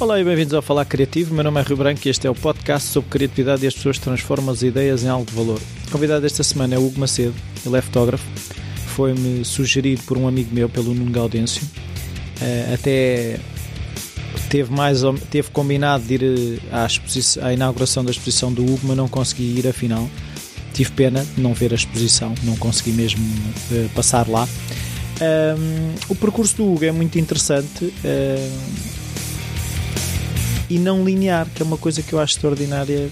Olá e bem-vindos ao Falar Criativo. Meu nome é Rio Branco e este é o podcast sobre criatividade e as pessoas transformam as ideias em algo de valor. O convidado desta semana é o Hugo Macedo, ele é fotógrafo. Foi-me sugerido por um amigo meu, pelo Nuno Gaudêncio. Uh, até teve, mais, teve combinado de ir eh, à, à inauguração da exposição do Hugo, mas não consegui ir afinal. Tive pena de não ver a exposição, não consegui mesmo uh, passar lá. Um, o percurso do Hugo é muito interessante. E não linear, que é uma coisa que eu acho extraordinária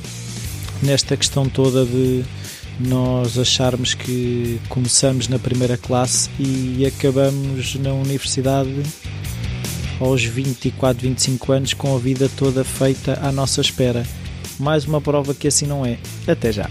nesta questão toda de nós acharmos que começamos na primeira classe e acabamos na universidade aos 24, 25 anos com a vida toda feita à nossa espera. Mais uma prova que assim não é. Até já!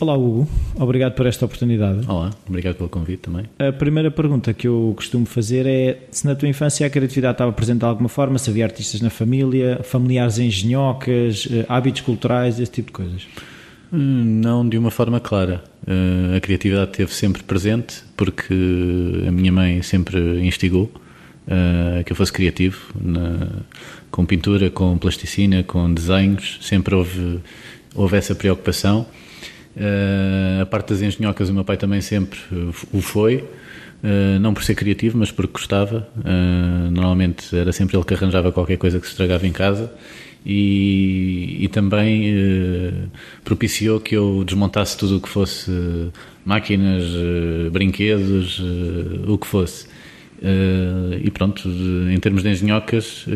Olá, Hugo. Obrigado por esta oportunidade. Olá, obrigado pelo convite também. A primeira pergunta que eu costumo fazer é se na tua infância a criatividade estava presente de alguma forma, se havia artistas na família, familiares engenhocas, eh, hábitos culturais, esse tipo de coisas. Hum, não de uma forma clara. Eh, a criatividade esteve sempre presente porque a minha mãe sempre instigou eh, que eu fosse criativo, com pintura, com plasticina, com desenhos, sempre houve, houve essa preocupação. Uh, a parte das engenhocas o meu pai também sempre o foi, uh, não por ser criativo, mas porque gostava. Uh, normalmente era sempre ele que arranjava qualquer coisa que se estragava em casa e, e também propiciou que eu desmontasse tudo o que fosse máquinas, brinquedos, o que fosse. e pronto, em termos de engenhocas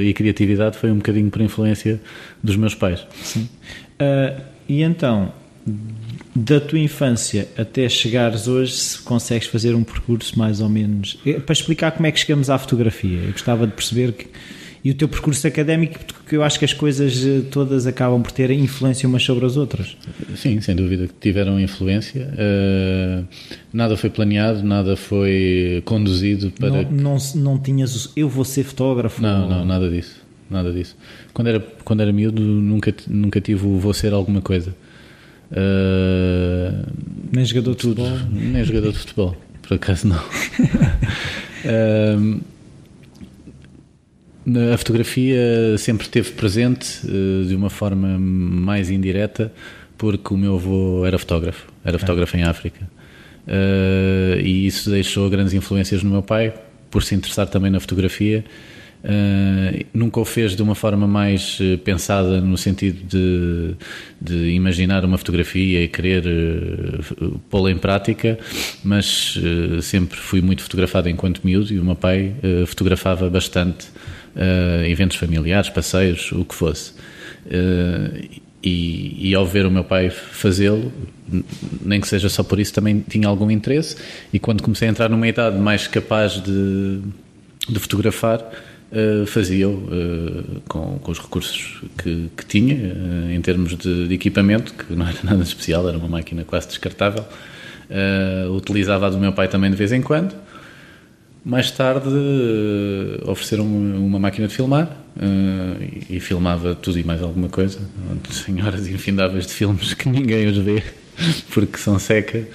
e criatividade foi um bocadinho por influência dos meus pais. Sim. e então, da tua infância até chegares hoje, se consegues fazer um percurso mais ou menos. É, para explicar como é que chegamos à fotografia, eu gostava de perceber que. E o teu percurso académico, porque eu acho que as coisas eh, todas acabam por ter influência umas sobre as outras. Sim, sem dúvida que tiveram influência. Uh, nada foi planeado, nada foi conduzido para. Não, não, não tinhas. Eu vou ser fotógrafo? Não, ou... não, nada disso. Nada disso. Quando era, quando era miúdo, nunca, nunca tive o vou ser alguma coisa. Uh, nem jogador de tudo, futebol? Nem jogador de futebol, por acaso não. uh, a fotografia sempre esteve presente uh, de uma forma mais indireta, porque o meu avô era fotógrafo, era fotógrafo em África. E isso deixou grandes influências no meu pai, por se interessar também na fotografia Uh, nunca o fez de uma forma mais uh, pensada no sentido de, de, imaginar uma fotografia e querer uh, pô-la em prática, mas sempre fui muito fotografado enquanto miúdo e o meu pai fotografava bastante eventos familiares, passeios, o que fosse. E, e, ao ver o meu pai fazê-lo, nem que seja só por isso, também tinha algum interesse. E quando comecei a entrar numa idade mais capaz de, de fotografar, uh, fazia-o uh, com, com, os recursos que, que tinha, uh, em termos de, de, equipamento, que não era nada especial, era uma máquina quase descartável. utilizava a do meu pai também de vez em quando. Mais tarde ofereceram uma máquina de filmar e, e, filmava tudo e mais alguma coisa. Senhoras infindáveis de filmes que ninguém os vê porque são seca.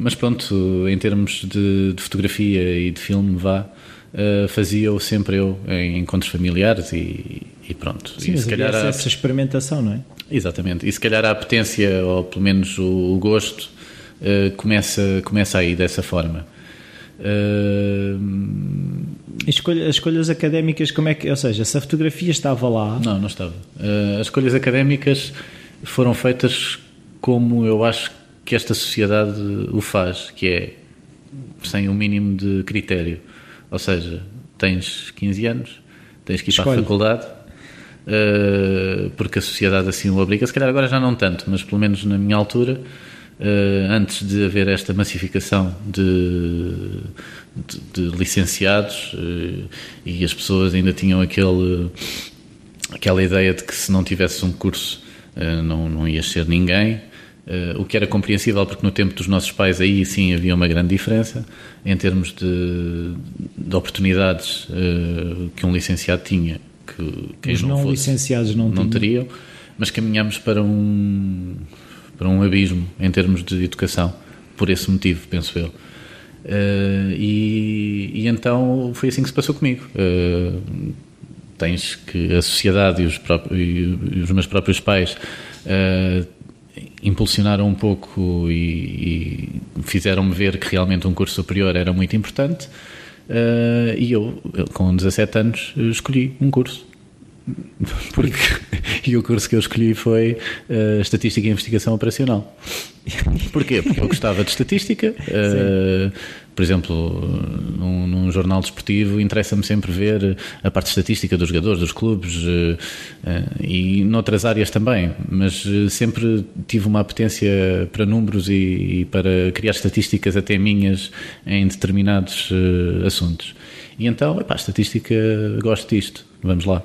Mas pronto, em termos de, de, fotografia e de filme, vá, uh, fazia-o sempre eu em encontros familiares e, e pronto. Sim, e se calhar essa, a... essa experimentação, não é? Exatamente. E se calhar a apetência, ou pelo menos o, o gosto, uh, começa, começa aí dessa forma. Uh... Escolha, as escolhas académicas, como é que. Ou seja, se a fotografia estava lá. Não, não estava. Uh, as escolhas académicas foram feitas como eu acho que esta sociedade o faz, que é sem o um mínimo de critério. Ou seja, tens 15 anos, tens que ir Escolhe. para a faculdade, uh, porque a sociedade assim o obriga. Se calhar agora já não tanto, mas pelo menos na minha altura, uh, antes de haver esta massificação de, de, de licenciados uh, e as pessoas ainda tinham aquele, aquela ideia de que se não tivesse um curso não, não ias ser ninguém. Uh, o que era compreensível porque no tempo dos nossos pais aí sim havia uma grande diferença em termos de, de oportunidades uh, que um licenciado tinha que quem Os não, não fosse, licenciados não, não teriam mas caminhamos para um para um abismo em termos de educação, por esse motivo, penso eu. Uh, e, e, então foi assim que se passou comigo. Uh, tens que a sociedade e os, próprios, e os meus próprios pais uh, impulsionaram um pouco e, e fizeram-me ver que realmente um curso superior era muito importante. e eu, com 17 anos, escolhi um curso. Porque, e o curso que eu escolhi foi uh, Estatística e Investigação Operacional. Porquê? Porque eu gostava de estatística. Uh, por exemplo, num, num jornal desportivo, interessa-me sempre ver a parte estatística dos jogadores, dos clubes uh, e noutras áreas também. Mas sempre tive uma apetência para números e, e para criar estatísticas até minhas em determinados assuntos. E então, epá, estatística, gosto disto. Vamos lá.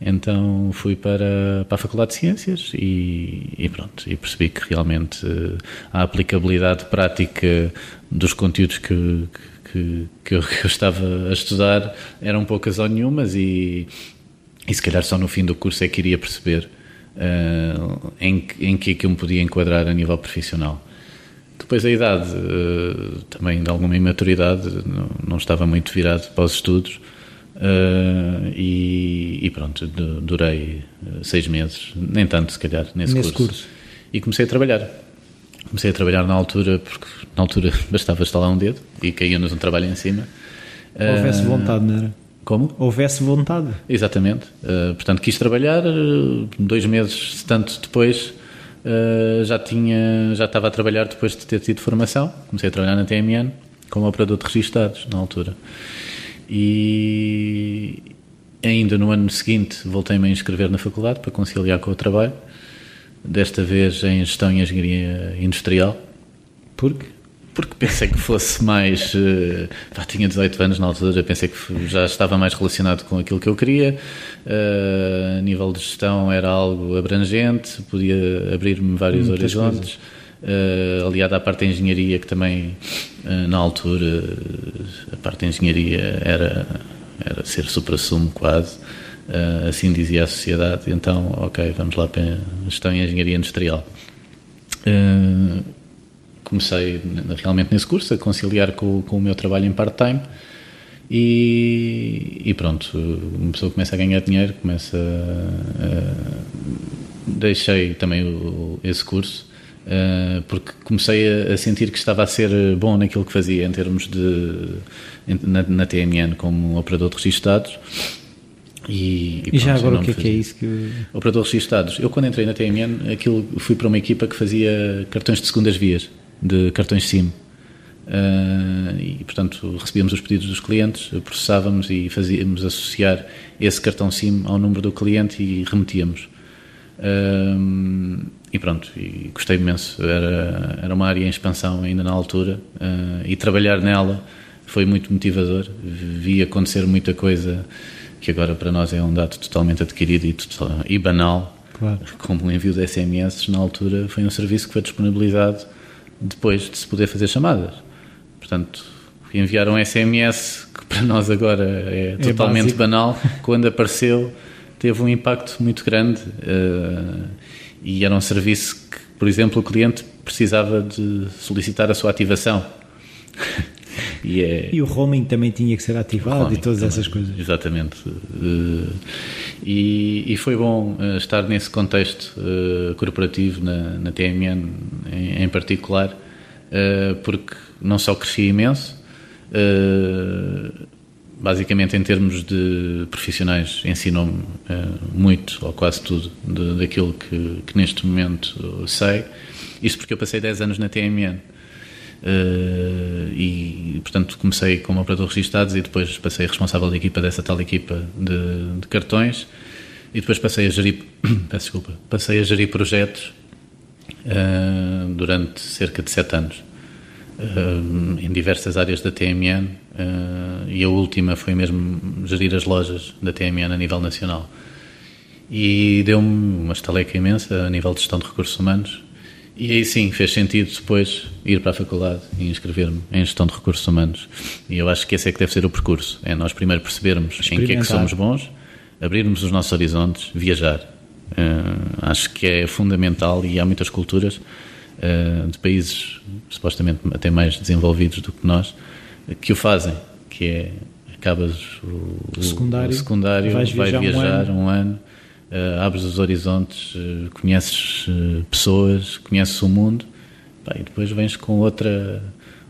Então fui para, para a Faculdade de Ciências e, e pronto, e percebi que realmente uh, a aplicabilidade prática dos conteúdos que, que, que, eu, que, eu, estava a estudar eram poucas ou nenhumas e, e se calhar só no fim do curso é que iria perceber uh, em, em que é que eu me podia enquadrar a nível profissional. Depois a idade, uh, também de alguma imaturidade, não, não estava muito virado para os estudos, Uh, e, e, pronto, durei eh, seis meses, nem tanto se calhar, nesse, nesse curso. curso. E comecei a trabalhar. Comecei a trabalhar na altura, porque na altura bastava estalar um dedo e caía-nos um trabalho em cima. Houvesse uh, vontade, não era? Como? Houvesse vontade. Exatamente. Uh, portanto, quis trabalhar, dois meses, tanto depois, já tinha, já estava a trabalhar depois de ter tido formação. Comecei a trabalhar na TMN como operador de registados na altura. E ainda no ano seguinte voltei-me a inscrever na faculdade para conciliar com o trabalho, desta vez em Gestão e Engenharia Industrial. Porque? Porque pensei que fosse mais. Uh, pá, tinha 18 anos na altura, pensei que já estava mais relacionado com aquilo que eu queria. Uh, a nível de gestão era algo abrangente, podia abrir-me vários Muitas horizontes. Uh, aliado à parte da engenharia, que também uh, na altura a parte da engenharia era, era ser supra-sumo quase, uh, assim dizia a sociedade, então ok, vamos lá para a gestão em engenharia industrial. comecei realmente nesse curso a conciliar com, com o meu trabalho em part-time e, e, pronto, uma pessoa começa a ganhar dinheiro, começa a, deixei também o, esse curso porque comecei a, sentir que estava a ser bom naquilo que fazia em termos de na, na TMN como operador de registados e, e, e já agora o que é, que é isso que operador de registados eu quando entrei na TMN aquilo fui para uma equipa que fazia cartões de segundas vias de cartões SIM. Uh, e portanto recebíamos os pedidos dos clientes processávamos e fazíamos associar esse cartão SIM ao número do cliente e remetíamos. Uh, e pronto, e gostei imenso. Era, era uma área em expansão ainda na altura uh, e trabalhar nela foi muito motivador. Vi acontecer muita coisa que agora para nós é um dado totalmente adquirido e, total, e banal, claro. como o envio de SMS. Na altura foi um serviço que foi disponibilizado depois de se poder fazer chamadas. Portanto, enviar um SMS que para nós agora é, é totalmente básico. banal, quando apareceu teve um impacto muito grande. Uh, e era um serviço que, por exemplo, o cliente precisava de solicitar a sua ativação. e, é... e, o roaming também tinha que ser ativado e todas também, essas coisas. Exatamente. Uh, e, e, foi bom uh, estar nesse contexto uh, corporativo na, na TMN em, em particular, porque não só cresci imenso, basicamente em termos de profissionais ensinou-me uh, muito ou quase tudo de, daquilo que, que, neste momento sei. Isto porque eu passei 10 anos na TMN uh, eh, e portanto comecei como operador registados e depois passei responsável da equipa dessa tal equipa de, de cartões. E depois passei a gerir desculpa passei a gerir projetos uh, durante cerca de 7 anos em diversas áreas da TMN uh, e a última foi mesmo gerir as lojas da TMN a nível nacional. E deu-me uma estaleca imensa a nível de gestão de recursos humanos. E aí sim, fez sentido depois ir para a faculdade e inscrever-me em gestão de recursos humanos. E eu acho que esse é que deve ser o percurso. É nós primeiro percebermos em que é que somos bons, abrirmos os nossos horizontes, viajar. acho que é fundamental e há muitas culturas de países supostamente até mais desenvolvidos do que nós que o fazem, que é acabas o, secundário, o secundário vais vai viajar viajar um um ano, uh, abres os horizontes, uh, conheces uh, pessoas, conheces o mundo pá, e depois vens com outra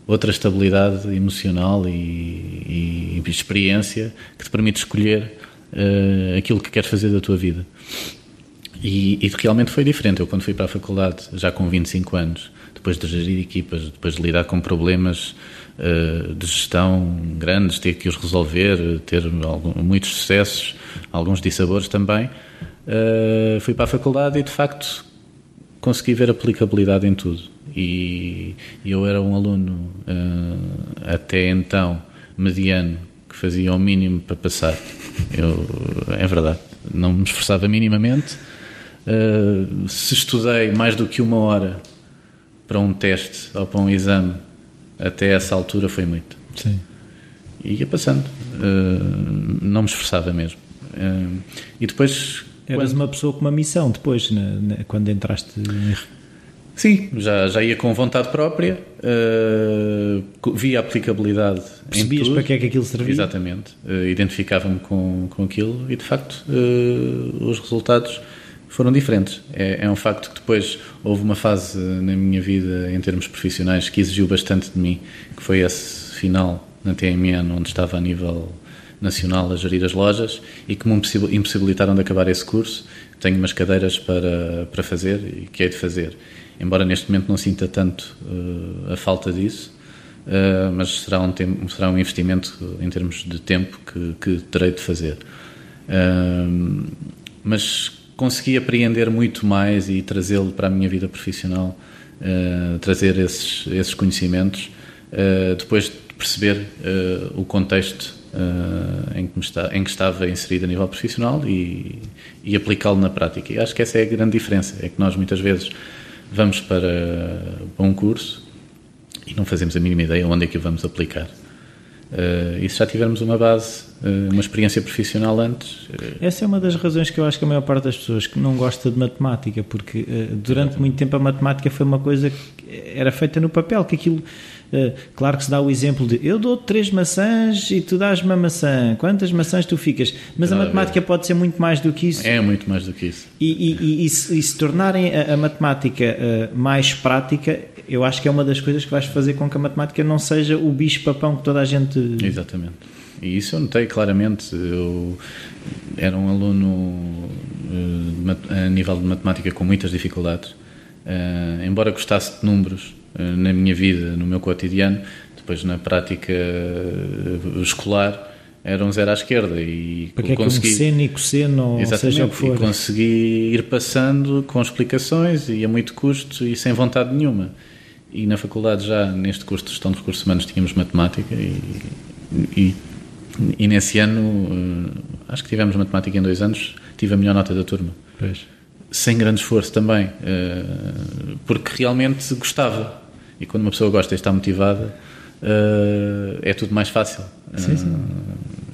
outra estabilidade emocional e, e, e experiência que te permite escolher aquilo que queres fazer da tua vida. E, e, realmente foi diferente. Eu, quando fui para a faculdade, já com 25 anos, depois de gerir equipas, depois de lidar com problemas de gestão grandes, ter que os resolver, ter algum, muitos sucessos, alguns dissabores também, uh, fui para a faculdade e, de facto, consegui ver aplicabilidade em tudo. E, e eu era um aluno, uh, até então, mediano, que fazia o mínimo para passar. Eu, é verdade, não me esforçava minimamente. Uh, se estudei mais do que uma hora para um teste ou para um exame, até essa altura foi muito. Sim. E ia passando. Uh, não me esforçava mesmo. Uh, e depois. Eras quando... uma pessoa com uma missão depois, quando entraste Sim, já, já ia com vontade própria, uh, via aplicabilidade Percebias para que é que aquilo servia? Exatamente, identificava-me com, com aquilo e de facto os resultados foram diferentes. É, é, um facto que depois houve uma fase na minha vida em termos profissionais que exigiu bastante de mim, que foi esse final na TMN, onde estava a nível nacional a gerir as lojas e que me impossibilitaram de acabar esse curso. Tenho umas cadeiras para, para fazer e que hei de fazer embora neste momento não sinta tanto uh, a falta disso, uh, mas será um, tempo, será um investimento em termos de tempo que, que terei de fazer. Uh, mas consegui apreender muito mais e trazê-lo para a minha vida profissional, trazer esses, esses conhecimentos, depois de perceber o contexto em que, está, em, que estava inserido a nível profissional e, e aplicá-lo na prática. E acho que essa é a grande diferença, é que nós muitas vezes vamos para, para um curso e não fazemos a mínima ideia onde é que o vamos aplicar. Uh, e se já tivermos uma base, uh, uma experiência profissional antes. Uh... Essa é uma das razões que eu acho que a maior parte das pessoas que não gosta de matemática, porque durante muito tempo a matemática foi uma coisa que era feita no papel, que aquilo claro que se dá o exemplo de eu dou três maçãs e tu dás uma maçã, quantas maçãs tu ficas? Mas claro, a matemática é. pode ser muito mais do que isso. É muito mais do que isso. E, e, e, e se, se, tornarem a, a matemática uh, mais prática, eu acho que é uma das coisas que vais fazer com que a matemática não seja o bicho-papão que toda a gente. Exatamente. E isso eu notei claramente. Eu era um aluno uh, a nível de matemática com muitas dificuldades. Uh, embora gostasse de números, eh, na minha vida, no meu cotidiano, depois na prática eh, escolar era um zero à esquerda e Porque consegui, é que um e cosseno, seja o que for. E consegui ir passando com explicações e a muito custo e sem vontade nenhuma. E na faculdade já, neste curso de gestão de recursos humanos, tínhamos matemática e, e, e nesse ano, eh, acho que tivemos matemática em dois anos, tive a melhor nota da turma. Pois sem grande esforço também, eh, porque realmente gostava. E quando uma pessoa gosta e está motivada, eh, é tudo mais fácil. Sim, sim.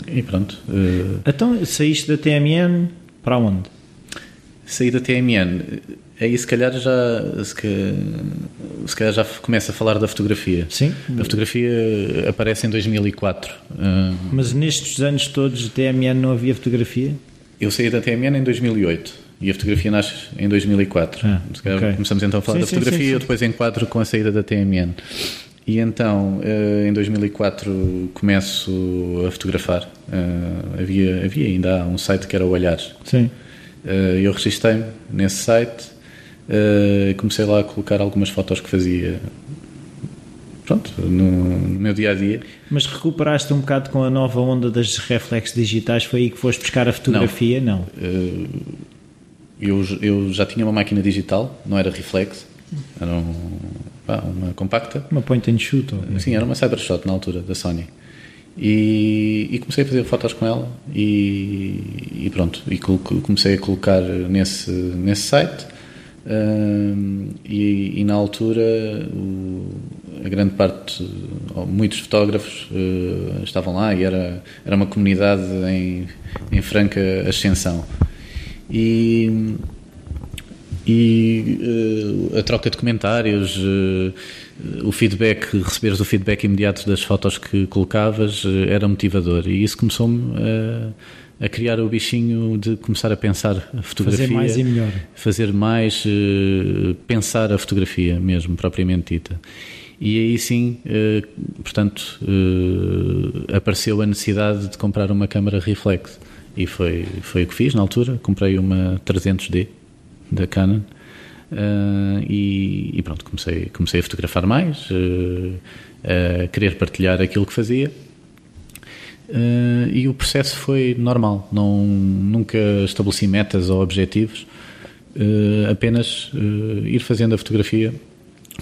E pronto. Então, saíste da TMN para onde? Saí da TMN. Aí se calhar já se, se calhar já começa a falar da fotografia. Sim. A fotografia aparece em 2004. Mas nestes anos todos de TMN não havia fotografia? Eu saí da TMN em 2008 e a fotografia nasce em 2004. Ah, okay. Começamos então a falar sim, da fotografia, sim, sim, eu depois enquadro com a saída da TMN. E então, eh, em 2004, começo a fotografar. Eh, havia, havia ainda um site que era o Olhares. Sim. Eh, eu registrei-me nesse site, comecei lá a colocar algumas fotos que fazia pronto, no, no, meu dia a dia. Mas recuperaste um bocado com a nova onda das reflexos digitais? Foi aí que foste buscar a fotografia? Não. não. Uh, eu, eu já tinha uma máquina digital, não era reflex, era um, pá, uma compacta. Uma point and shoot? Ou... Sim, era uma Cybershot na altura, da Sony. E, e, comecei a fazer fotos com ela e, e pronto, e comecei a colocar nesse, nesse site uh, e, e, na altura o, a grande parte, muitos fotógrafos uh, estavam lá e era, era uma comunidade em, em franca ascensão. E, e uh, a troca de comentários, uh, o feedback, receberes o feedback imediato das fotos que colocavas uh, era motivador e isso começou-me a, a criar o bichinho de começar a pensar a fotografia. Fazer mais e melhor. Fazer mais, pensar a fotografia mesmo, propriamente dita. E aí sim, portanto, apareceu a necessidade de comprar uma câmara reflex. E foi, foi o que fiz na altura. Comprei uma 300D da Canon. Uh, e, e, pronto, comecei, comecei a fotografar mais, uh, a querer partilhar aquilo que fazia. Uh, e o processo foi normal, não, nunca estabeleci metas ou objetivos, apenas ir fazendo a fotografia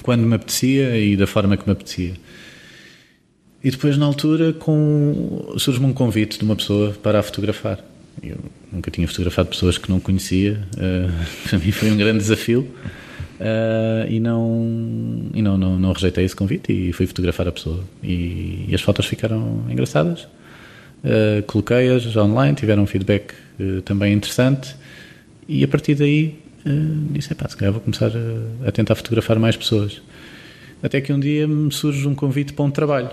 quando me apetecia e da forma que me apetecia. E depois, na altura, surge-me um convite de uma pessoa para a fotografar. Eu nunca tinha fotografado pessoas que não conhecia, uh, para mim foi um grande desafio. Uh, e não, e não, não, não, rejeitei esse convite e fui fotografar a pessoa. E, e as fotos ficaram engraçadas. Uh, Coloquei-as online, tiveram um feedback também interessante. E a partir daí disse: pá, se calhar vou começar a, a tentar fotografar mais pessoas. Até que um dia me surge um convite para um trabalho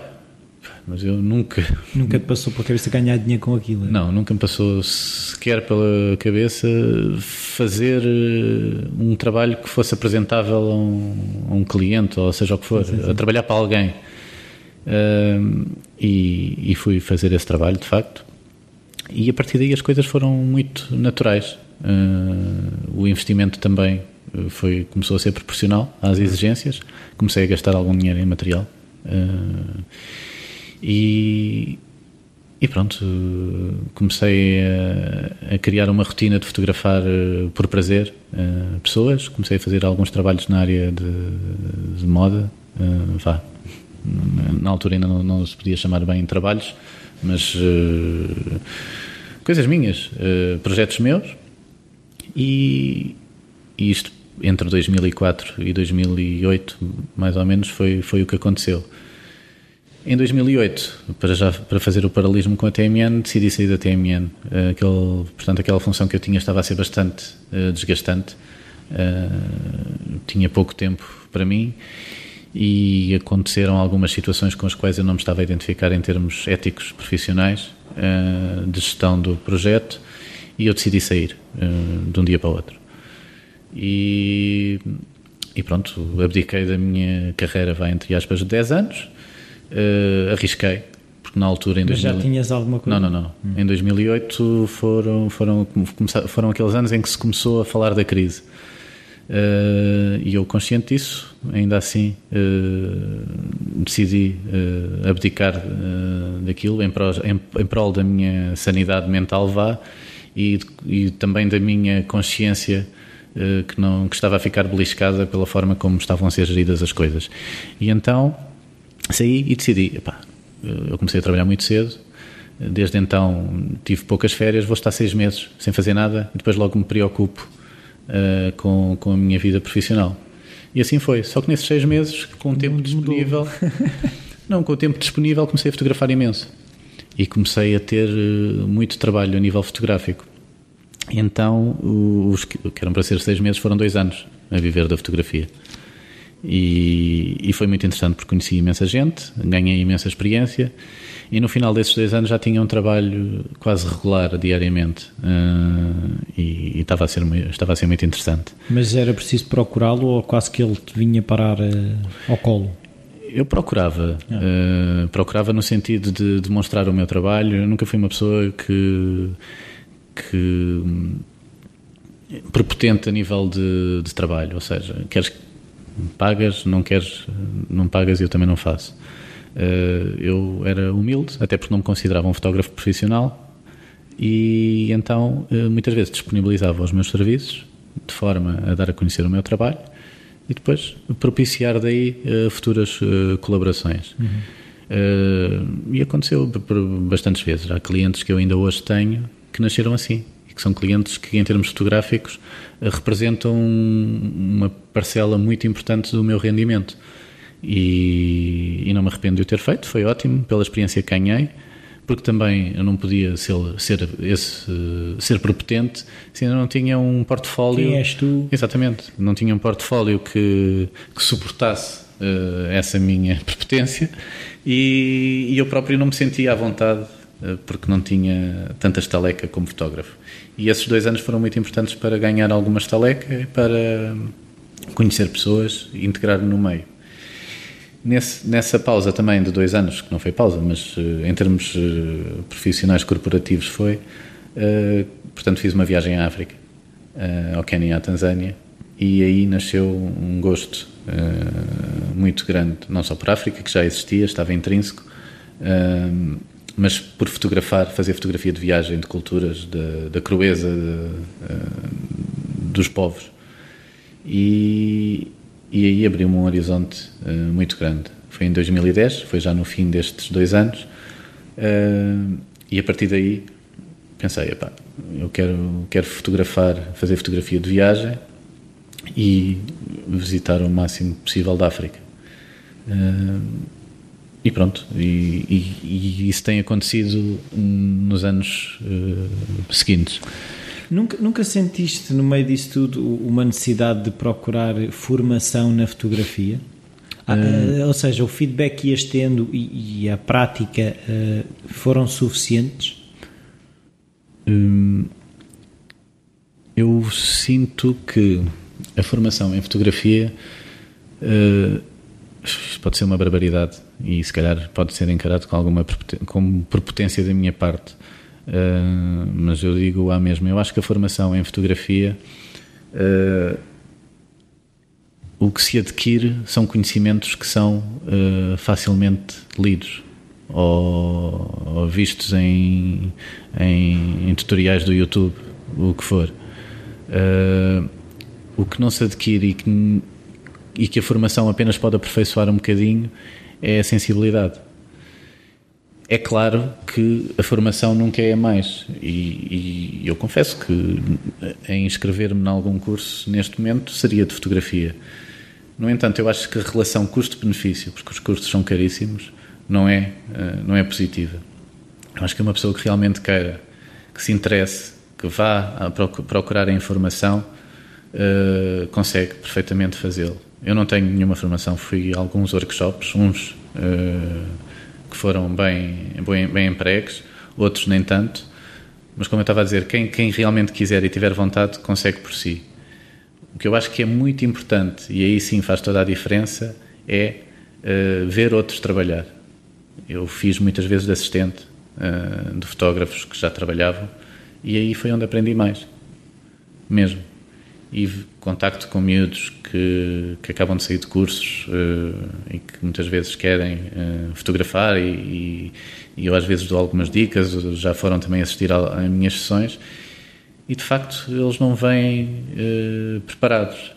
mas eu nunca. Nunca te passou pela cabeça ganhar dinheiro com aquilo? Não, nunca me passou sequer pela cabeça fazer eh, um trabalho que fosse apresentável a um, a um cliente, ou seja o que for, sim, sim. a trabalhar para alguém. Uh, e, e, fui fazer esse trabalho, de facto. E a partir daí as coisas foram muito naturais. Uh, o investimento também foi, começou a ser proporcional às exigências. Comecei a gastar algum dinheiro em material. Uh, e, e pronto, comecei a, a, criar uma rotina de fotografar eh, por prazer uh, pessoas. Comecei a fazer alguns trabalhos na área de, de moda. Uh, vá. Na altura ainda não, não, se podia chamar bem trabalhos, mas coisas minhas, projetos meus. E, e isto entre 2004 e 2008, mais ou menos, foi, foi o que aconteceu. Em 2008, para, já, para fazer o paralelismo com a TMN, decidi sair da TMN. Eh, aquele, portanto, aquela função que eu tinha estava a ser bastante uh, desgastante. Uh, tinha pouco tempo para mim e aconteceram algumas situações com as quais eu não me estava a identificar em termos éticos profissionais uh, de gestão do projeto e eu decidi sair de um dia para o outro. E, e pronto, abdiquei da minha carreira, vai entre aspas, de 10 anos uh, arrisquei, porque na altura em Mas 2000... já tinhas alguma coisa? Não, não, não. Hum. Em 2008 foram, foram, foram aqueles anos em que se começou a falar da crise. Uh, e eu, consciente disso, ainda assim uh, decidi uh, abdicar daquilo em prol, em, em prol, da minha sanidade mental, vá, e, e também da minha consciência que, não, que estava a ficar beliscada pela forma como estavam a ser geridas as coisas. E então saí e decidi, epá, eu comecei a trabalhar muito cedo, desde então tive poucas férias, vou estar seis meses sem fazer nada e depois logo me preocupo uh, com, com a minha vida profissional. E assim foi, só que nesses seis meses, com o tempo disponível, não, com o tempo disponível comecei a fotografar imenso e comecei a ter uh, muito trabalho a nível fotográfico. E então, os que eram para ser seis meses foram dois anos a viver da fotografia. E, e, foi muito interessante porque conheci imensa gente, ganhei imensa experiência e no final desses dois anos já tinha um trabalho quase regular diariamente uh, e, e, estava, a ser, estava a ser muito interessante. Mas era preciso procurá-lo ou quase que ele te vinha parar uh, ao colo? Eu procurava, uh, procurava no sentido de demonstrar o meu trabalho. Eu nunca fui uma pessoa que, que prepotente a nível de, de trabalho, ou seja, queres pagas, não queres, não pagas e eu também não faço. Eh, eu era humilde, até porque não me considerava um fotógrafo profissional e então eh, muitas vezes disponibilizava os meus serviços de forma a dar a conhecer o meu trabalho e depois propiciar daí eh, futuras colaborações. Uhum. e aconteceu por bastantes vezes. Há clientes que eu ainda hoje tenho que nasceram assim que são clientes que, em termos fotográficos, representam uma parcela muito importante do meu rendimento. E, e, não me arrependo de o ter feito, foi ótimo pela experiência que ganhei, porque também eu não podia ser, ser, esse, ser prepotente se ainda não tinha um portfólio. Quem és tu? Exatamente, não tinha um portfólio que, que suportasse uh, essa minha prepotência e, e, eu próprio não me sentia à vontade porque não tinha tanta estaleca como fotógrafo. E esses dois anos foram muito importantes para ganhar alguma estaleca e para conhecer pessoas e integrar-me no meio. Nesse, nessa pausa também de dois anos, que não foi pausa, mas uh, em termos uh, profissionais corporativos foi, uh, portanto fiz uma viagem à África, ao Quênia e à Tanzânia, e aí nasceu um gosto muito grande, não só por África, que já existia, estava intrínseco, mas por fotografar, fazer fotografia de viagem, de culturas, da, da crueza de, dos povos. E, e aí abriu-me um horizonte uh, muito grande. Foi em 2010, foi já no fim destes dois anos, uh, e a partir daí pensei, epá, eu quero, quero fotografar, fazer fotografia de viagem e visitar o máximo possível da África. Uh, e pronto, e, e, e, isso tem acontecido nos anos seguintes. Nunca, nunca sentiste no meio disso tudo uma necessidade de procurar formação na fotografia? Uh, ou seja, o feedback que ias tendo e, e a prática uh, foram suficientes? Hum, eu sinto que a formação em fotografia uh, pode ser uma barbaridade e se calhar pode ser encarado com alguma como prepotência da minha parte Uh, mas eu digo a mesma. Eu acho que a formação em fotografia uh, o que se adquire são conhecimentos que são uh, facilmente lidos ou, ou vistos em, em, em, tutoriais do YouTube, o que for. o que não se adquire e que, e que a formação apenas pode aperfeiçoar um bocadinho é a sensibilidade é claro que a formação nunca é mais. E, e eu confesso que em inscrever-me em algum curso neste momento seria de fotografia. No entanto, eu acho que a relação custo-benefício, porque os custos são caríssimos, não é, eh, não é positiva. Eu acho que uma pessoa que realmente queira, que se interesse, que vá procurar a informação, uh, consegue perfeitamente fazê-lo. Eu não tenho nenhuma formação, fui a alguns workshops, uns. Uh, que foram bem, bem, bem empregues, outros nem tanto. Mas como eu estava a dizer, quem, quem realmente quiser e tiver vontade consegue por si. O que eu acho que é muito importante, e aí sim faz toda a diferença, é uh, ver outros trabalhar. Eu fiz muitas vezes de assistente uh, de fotógrafos que já trabalhavam e aí foi onde aprendi mais. Mesmo e contacto com miúdos que, que acabam de sair de cursos uh, e que muitas vezes querem uh, fotografar e, e, eu às vezes dou algumas dicas, já foram também assistir a minhas sessões. E de facto eles não vêm uh, preparados,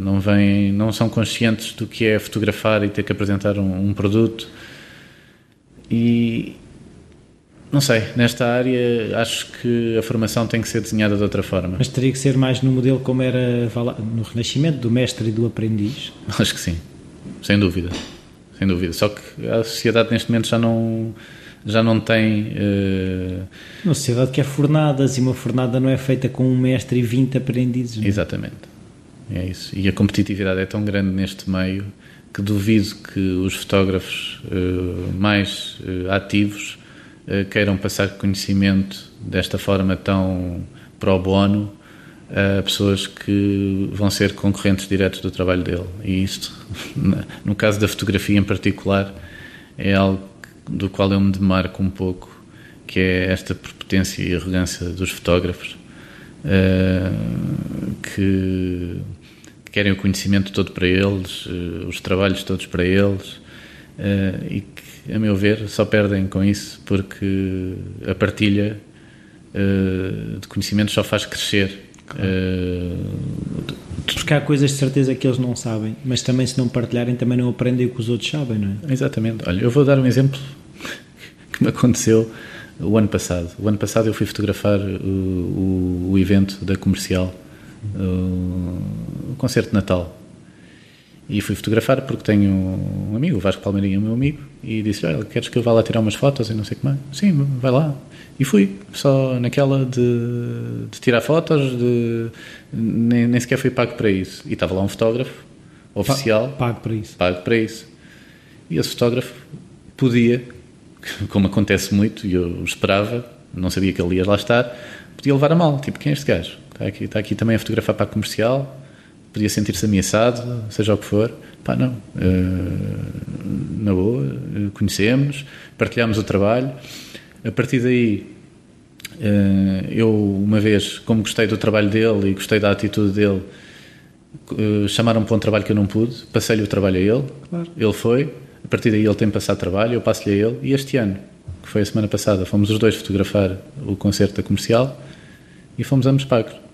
não vêm, não são conscientes do que é fotografar e ter que apresentar um, um produto. E, não sei, nesta área acho que a formação tem que ser desenhada de outra forma. Mas teria que ser mais no modelo como era no Renascimento, do mestre e do aprendiz? Acho que sim, sem dúvida. Sem dúvida. Só que a sociedade neste momento já não, já não tem. Uh... Uma sociedade que é fornadas e uma fornada não é feita com um mestre e 20 aprendizes. Não? É? Exatamente. É isso. E a competitividade é tão grande neste meio que duvido que os fotógrafos uh, mais uh, ativos queiram passar conhecimento desta forma tão pro bono a pessoas que vão ser concorrentes diretos do trabalho dele. E isto, no caso da fotografia em particular, é algo do qual eu me demarco um pouco, que é esta prepotência e arrogância dos fotógrafos eh, que querem o conhecimento todo para eles, eh, os trabalhos todos para eles e a meu ver, só perdem com isso porque a partilha uh, de conhecimentos só faz crescer. Claro. Uh, porque há coisas de certeza que eles não sabem, mas também se não partilharem também não aprendem o que os outros sabem, não é? Exatamente. Olha, eu vou dar um exemplo que me aconteceu o ano passado. O ano passado eu fui fotografar o, o, o evento da comercial, o, o concerto de Natal. E fui fotografar porque tenho um amigo, o Vasco Palmeirinho é meu amigo, e disse: Olha, queres que eu vá lá tirar umas fotos e não sei como é? Sim, vai lá. E fui, só naquela de, de tirar fotos, de, nem, nem, sequer fui pago para isso. E estava lá um fotógrafo oficial. Pago para isso. Pago para isso. E esse fotógrafo podia, como acontece muito, e eu esperava, não sabia que ele ia lá estar, podia levar a mal. Tipo, quem é este gajo? Está aqui, está aqui também a fotografar para a comercial, podia sentir-se ameaçado, seja o que for. Pá, não. Uh, na boa, uh, conhecemos, partilhamos o trabalho. A partir daí, uh, eu, uma vez, como gostei do trabalho dele e gostei da atitude dele, chamaram-me para um trabalho que eu não pude, passei-lhe o trabalho a ele, claro. ele foi. A partir daí, ele tem passado trabalho, eu passo-lhe a ele. E este ano, que foi a semana passada, fomos os dois fotografar o concerto da comercial e fomos ambos pagos.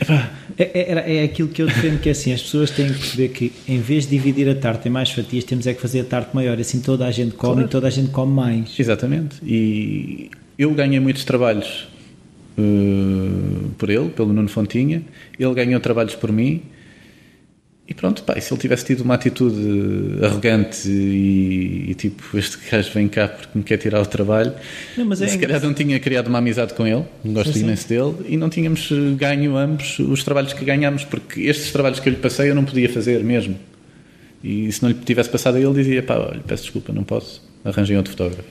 Epá, é, é, é, aquilo que eu defendo que é assim, as pessoas têm que perceber que em vez de dividir a tarte em mais fatias, temos é que fazer a tarte maior, assim toda a gente come claro. e toda a gente come mais. Exatamente. E eu ganhei muitos trabalhos uh, por ele, pelo Nuno Fontinha, ele ganhou trabalhos por mim e pronto, pá, e se ele tivesse tido uma atitude arrogante e, e, tipo, este gajo vem cá porque me quer tirar o trabalho, não, é se calhar não tinha criado uma amizade com ele, gosto sim, imenso sim. dele, e não tínhamos ganho ambos os trabalhos que ganhámos, porque estes trabalhos que eu lhe passei eu não podia fazer mesmo. E se não lhe tivesse passado a ele, dizia, pá, olha, peço desculpa, não posso, arranjem outro fotógrafo.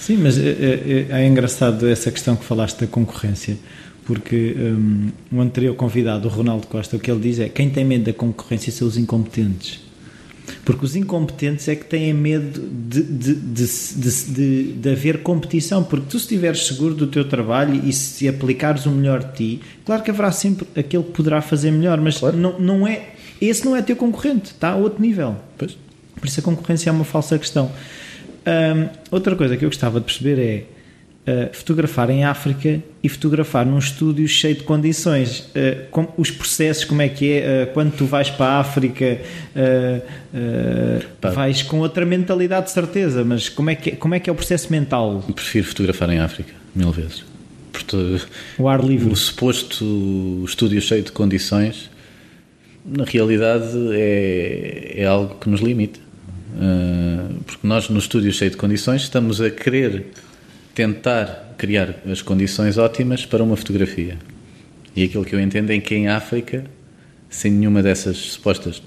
Sim, mas é, é, é engraçado essa questão que falaste da concorrência porque um, o anterior convidado, o Ronaldo Costa, o que ele diz é quem tem medo da concorrência são os incompetentes. Porque os incompetentes é que têm medo de, de, de, de, de haver competição. Porque tu, se estiveres seguro do teu trabalho e se aplicares o melhor de ti, claro que haverá sempre aquele que poderá fazer melhor, mas claro. não, não é, esse não é teu concorrente, está a outro nível. Pois. Por isso a concorrência é uma falsa questão. Um, outra coisa que eu gostava de perceber é Uh, fotografar em África e fotografar num estúdio cheio de condições. Uh, com, os processos, como é que é? Uh, quando tu vais para a África, vais com outra mentalidade de certeza, mas como é, que, como é que é o processo mental? Eu prefiro fotografar em África, mil vezes. Porque o ar livre. O suposto estúdio cheio de condições, na realidade, é, é algo que nos limita. porque nós, no estúdio cheio de condições, estamos a querer tentar criar as condições ótimas para uma fotografia. E aquilo que eu entendo é que em África, sem nenhuma dessas supostas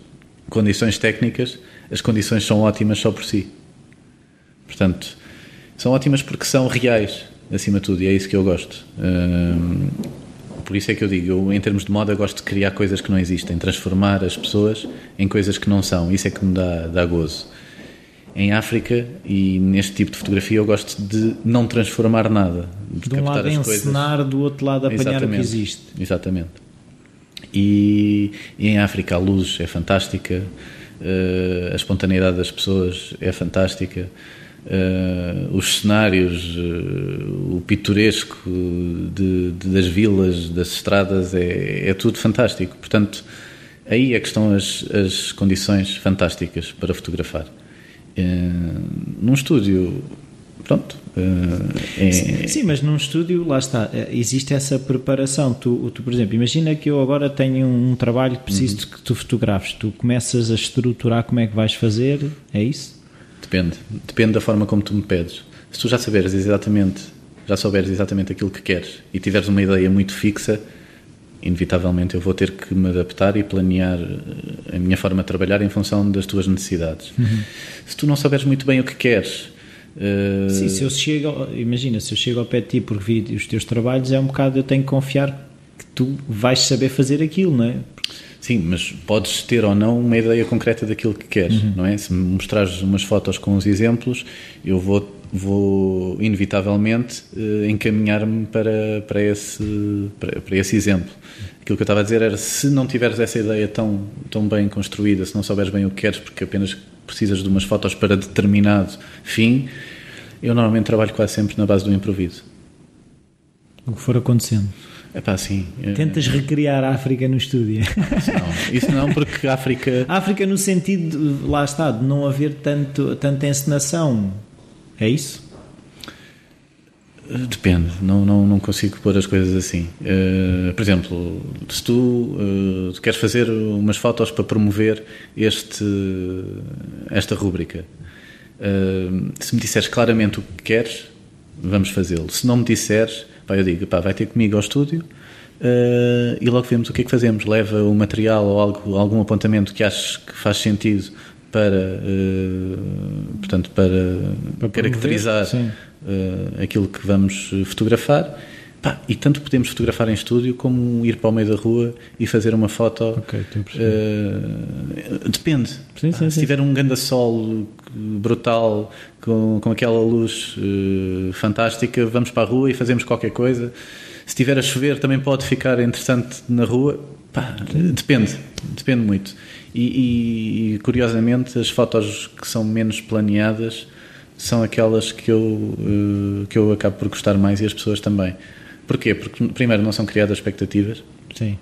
condições técnicas, as condições são ótimas só por si. Portanto, são ótimas porque são reais, acima de tudo, e é isso que eu gosto. Hum, por isso é que eu digo, eu, em termos de moda, gosto de criar coisas que não existem, transformar as pessoas em coisas que não são. Isso é que me dá, dá gozo em África e neste tipo de fotografia eu gosto de não transformar nada. De, de um lado encenar, do outro lado apanhar Exatamente. o que existe. Exatamente. E, e, em África a luz é fantástica, uh, a espontaneidade das pessoas é fantástica, uh, os cenários, uh, o pitoresco de, de, das vilas, das estradas, é, é tudo fantástico. Portanto, aí é que estão as, as condições fantásticas para fotografar. Eh, num estúdio pronto. É... Sim, sim, mas num estúdio, lá está, eh, existe essa preparação. Tu, tu por exemplo, imagina que eu agora tenho um trabalho que preciso uhum. que tu fotografes. Tu começas a estruturar como é que vais fazer, é isso? Depende. Depende da forma como tu me pedes. Se tu já saberes exatamente, já souberes exatamente aquilo que queres e tiveres uma ideia muito fixa, inevitavelmente eu vou ter que me adaptar e planear eh, a minha forma de trabalhar em função das tuas necessidades. Uhum. Se tu não souberes muito bem o que queres. Uh... Sim, se eu chego, imagina, se eu chego ao pé de ti porque vi os teus trabalhos, é um bocado eu tenho que confiar que tu vais saber fazer aquilo, não é? Sim, mas podes ter ou não uma ideia concreta daquilo que queres, uhum. não é? Se me mostrares umas fotos com os exemplos, eu vou vou inevitavelmente uh, encaminhar-me para, para, esse, para, para, esse exemplo. Aquilo que eu estava a dizer era se não tiveres essa ideia tão, tão bem construída, se não souberes bem o que queres, porque apenas precisas de umas fotos para determinado fim, eu normalmente trabalho quase sempre na base do improviso. O que for acontecendo. É pá, sim. Tentas recriar a África no estúdio. Isso não, isso não porque a África. A África, no sentido, lá está, de não haver tanto, tanta encenação. É isso? Depende, não, não, não consigo pôr as coisas assim. Uh, por exemplo, se tu, uh, queres fazer umas fotos para promover este, esta rúbrica, uh, se me disseres claramente o que queres, vamos fazê-lo. Se não me disseres, pá, eu digo, pá, vai ter comigo ao estúdio e logo vemos o que é que fazemos. Leva o material ou algo, algum apontamento que aches que faz sentido para, portanto, para, para caracterizar. Sim uh, aquilo que vamos fotografar. Pá, e tanto podemos fotografar em estúdio como ir para o meio da rua e fazer uma foto. Okay, uh, depende. Sim, sim, se tiver um grande sol brutal com, com aquela luz uh, fantástica, vamos para a rua e fazemos qualquer coisa. Se tiver a chover, também pode ficar interessante na rua. Pá, depende, depende muito. E, e, curiosamente, as fotos que são menos planeadas são aquelas que eu, eh, que eu acabo por gostar mais e as pessoas também. Porquê? Porque, primeiro, não são criadas expectativas. Sim.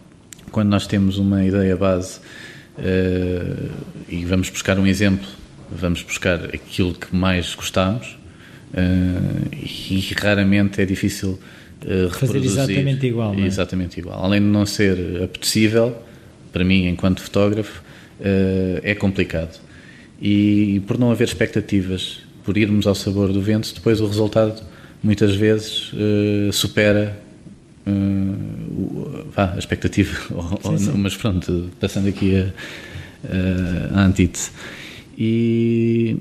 Quando nós temos uma ideia base uh, e vamos buscar um exemplo, vamos buscar aquilo que mais gostamos uh, e raramente é difícil uh, Fazer exatamente igual. É? Exatamente igual. Além de não ser apetecível, para mim, enquanto fotógrafo, é complicado. E por não haver expectativas por irmos ao sabor do vento, depois o resultado muitas vezes uh, supera uh, a expectativa, sim, sim. mas pronto, passando aqui a, a, a antítese. E,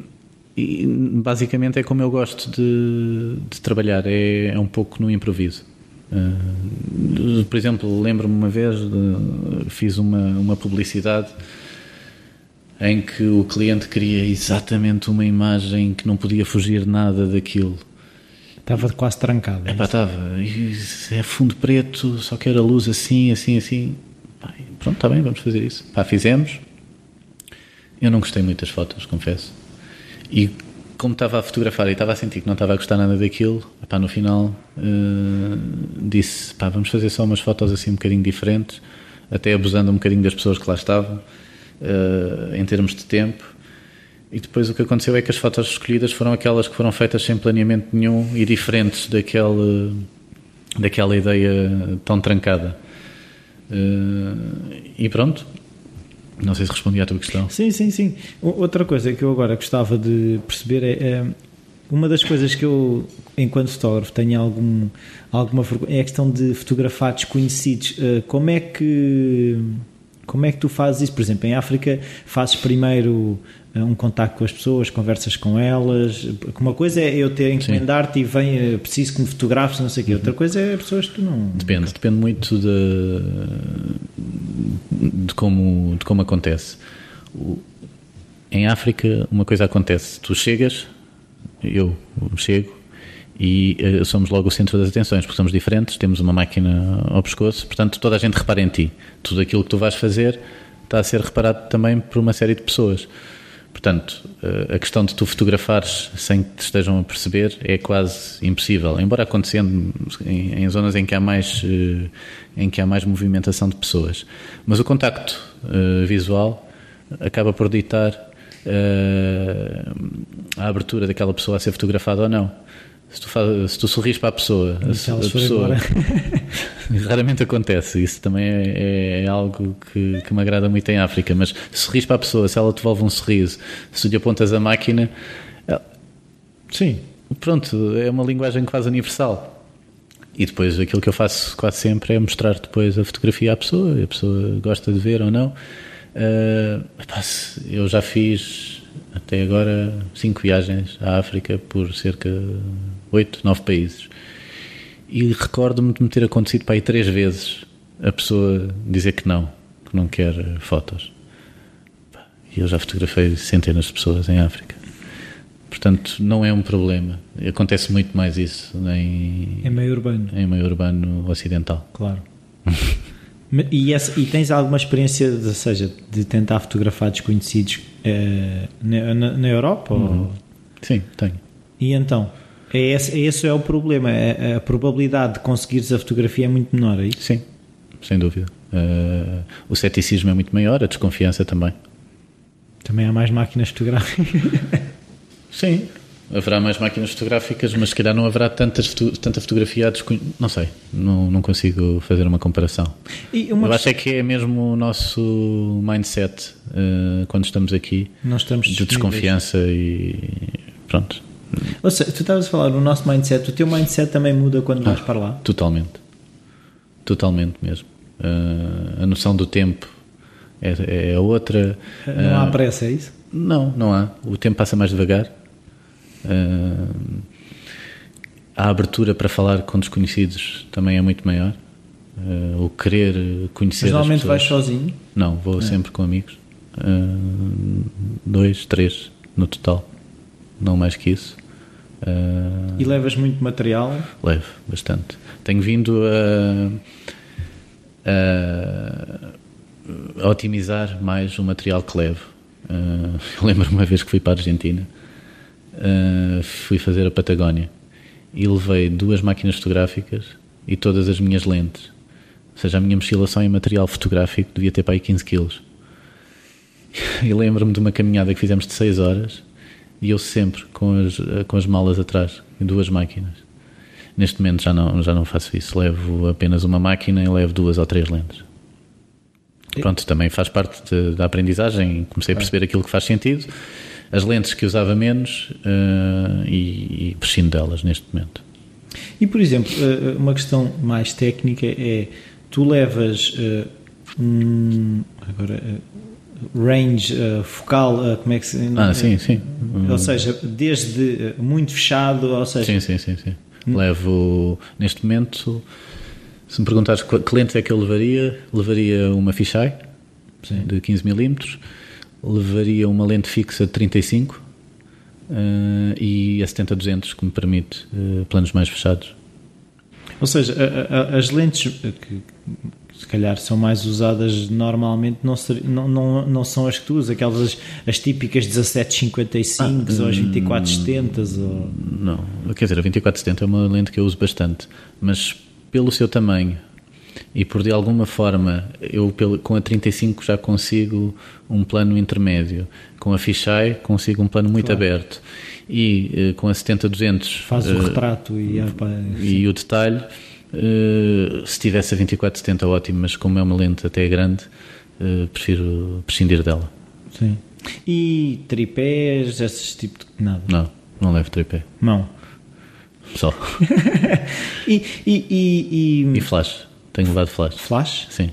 e, basicamente é como eu gosto de, de trabalhar, é, é, um pouco no improviso. Uh, por exemplo, lembro-me uma vez, de, fiz uma, uma publicidade em que o cliente queria exatamente uma imagem que não podia fugir nada daquilo. Estava quase trancado. É pá, estava. É fundo preto, só quero a luz assim, assim, assim. pronto, está bem, vamos fazer isso. Pá, fizemos. Eu não gostei muito das fotos, confesso. E como estava a fotografar e estava a sentir que não estava a gostar nada daquilo, pá, no final uh, disse: pá, vamos fazer só umas fotos assim um bocadinho diferentes, até abusando um bocadinho das pessoas que lá estavam uh, em termos de tempo. E depois o que aconteceu é que as fotos escolhidas foram aquelas que foram feitas sem planeamento nenhum e diferentes daquele, daquela ideia tão trancada. Uh, e pronto. Não sei se respondi à tua questão. Sim, sim, sim. Outra coisa que eu agora gostava de perceber é, é uma das coisas que eu, enquanto fotógrafo, tenho algum, alguma é a questão de fotografar desconhecidos. Uh, como é que como é que tu fazes isso? Por exemplo, em África, fazes primeiro eh, um contacto com as pessoas, conversas com elas. Uma coisa é eu ter encomendar-te e vem, eh, preciso que me fotografes, não sei o quê. Outra coisa é pessoas que tu não. Depende, depende muito de, de, como, de como acontece. Em África, uma coisa acontece: tu chegas, eu chego, e uh, somos logo o centro das atenções, porque somos diferentes, temos uma máquina ao pescoço, portanto toda a gente repara em ti. Tudo aquilo que tu vais fazer está a ser reparado também por uma série de pessoas. Portanto, uh, a questão de tu fotografares sem que te estejam a perceber é quase impossível, embora acontecendo em, em zonas em que há mais uh, em que há mais movimentação de pessoas. Mas o contacto visual acaba por ditar a abertura daquela pessoa a ser fotografada ou não. Se tu, faz, se tu sorris para a pessoa, a, a pessoa raramente acontece. Isso também é, é algo que, que, me agrada muito em África. Mas se sorris para a pessoa, se ela te devolve um sorriso, se lhe apontas a máquina, ela, sim, pronto, é uma linguagem quase universal. E depois aquilo que eu faço quase sempre é mostrar depois a fotografia à pessoa, a pessoa gosta de ver ou não. Uh, eu já fiz até agora cinco viagens à África por cerca oito, nove países. E recordo-me de me ter acontecido para aí três vezes a pessoa dizer que não, que não quer fotos. E eu já fotografei centenas de pessoas em África. Portanto, não é um problema. Acontece muito mais isso em, em meio urbano. Em meio urbano ocidental. Claro. e, essa, e, tens alguma experiência, de, ou seja, de tentar fotografar desconhecidos eh, na, na, Europa? Uhum. Ou... Sim, tenho. E então? É esse, esse é o problema. A, é, a, probabilidade de conseguires a fotografia é muito menor, é isso? Sim, sem dúvida. Uh, o ceticismo é muito maior, a desconfiança também. Também há mais máquinas fotográficas. Sim, Haverá mais máquinas fotográficas, mas se calhar não haverá tantas tanta fotografia a desconhe... Não sei, não, não consigo fazer uma comparação. Uma... Eu acho é que é mesmo o nosso mindset uh, quando estamos aqui não estamos de desconfiança e pronto. Ou seja, tu estavas a falar do nosso mindset, o teu mindset também muda quando vais ah, para lá? Totalmente. Totalmente mesmo. Uh, a noção do tempo é, é outra. Não há pressa, é isso? Não, não há. O tempo passa mais devagar. Uh, a abertura para falar com desconhecidos também é muito maior. Uh, o querer conhecer. Mas normalmente vais sozinho? Não, vou é. sempre com amigos. Uh, dois, três no total. Não mais que isso. Uh, e levas muito material? Levo, bastante. Tenho vindo a, a, a otimizar mais o material que levo. Uh, eu lembro uma vez que fui para a Argentina, uh, fui fazer a Patagónia e levei duas máquinas fotográficas e todas as minhas lentes. Ou seja, a minha mochilação em material fotográfico devia ter para aí 15 quilos. E lembro-me de uma caminhada que fizemos de 6 horas e eu sempre com as, com as malas atrás, em duas máquinas. Neste momento já não, já não faço isso, levo apenas uma máquina e levo duas ou três lentes. Pronto, também faz parte de, da aprendizagem, comecei a perceber aquilo que faz sentido, as lentes que usava menos uh, e, e prescindo delas neste momento. E por exemplo, eh, eh, uma questão mais técnica é tu levas uh, um, agora range uh, focal, uh, como é que se Ah, sim, sim. Ou seja, desde muito fechado, ou seja. Sim, sim, sim, sim. Hum. Levo neste momento se me perguntares que lentes é que eu levaria, levaria uma fisheye Sim. de 15mm, levaria uma lente fixa de 35 uh, e a 70-200 que me permite planos mais fechados. Ou seja, a, a, as lentes que se calhar são mais usadas normalmente não, ser, não, não, não são as que tu usas, aquelas as, as típicas 1755 ah, ou as 2470 hum, ou... Não, quer dizer, a 2470 é uma lente que eu uso bastante, mas pelo seu tamanho e por de alguma forma eu com a 35 já consigo um plano intermédio, com a fisheye consigo um plano muito claro. aberto. E uh, com a 70-200 faz uh, o eh, retrato e, e o detalhe uh, se tivesse a 24-70 ótimo, mas como é uma lente até grande prefiro prescindir dela Sim. E tripés, esses tipo de nada? Não, não levo tripé. Não. Só. e, e, e, e, flash. Tenho levado flash. Flash? Sim.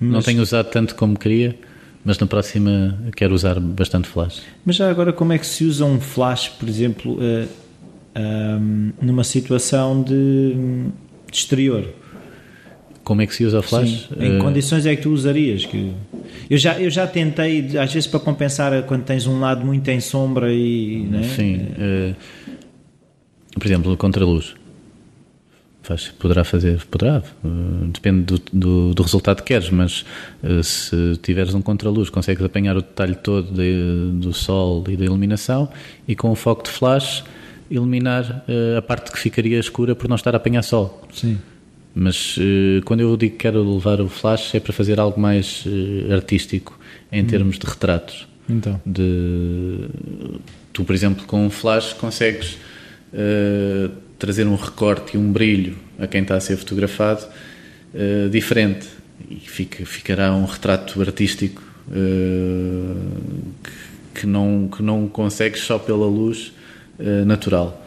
Mas... Não tenho usado tanto como queria, mas na próxima quero usar bastante flash. Mas já agora, como é que se usa um flash, por exemplo, uh, eh, um, numa situação de, de, exterior? Como é que se usa o flash? Sim. Em uh... condições é que tu usarias? Que... Eu, já, eu já tentei, às vezes, para compensar quando tens um lado muito em sombra e. Né? Sim. Uh por exemplo, contraluz. Faz, poderá fazer, poderá, uh, depende do, do, do, resultado que queres, mas uh, se tiveres um contraluz, consegues apanhar o detalhe todo de, do sol e da iluminação e com o foco de flash iluminar uh, a parte que ficaria escura por não estar a apanhar sol. Sim. Mas quando eu digo que quero levar o flash é para fazer algo mais artístico em hum. termos de retratos. Então. De, tu, por exemplo, com um flash consegues uh, trazer um recorte e um brilho a quem está a ser fotografado uh, diferente e fica, ficará um retrato artístico uh, que, que, não, que não consegues só pela luz natural.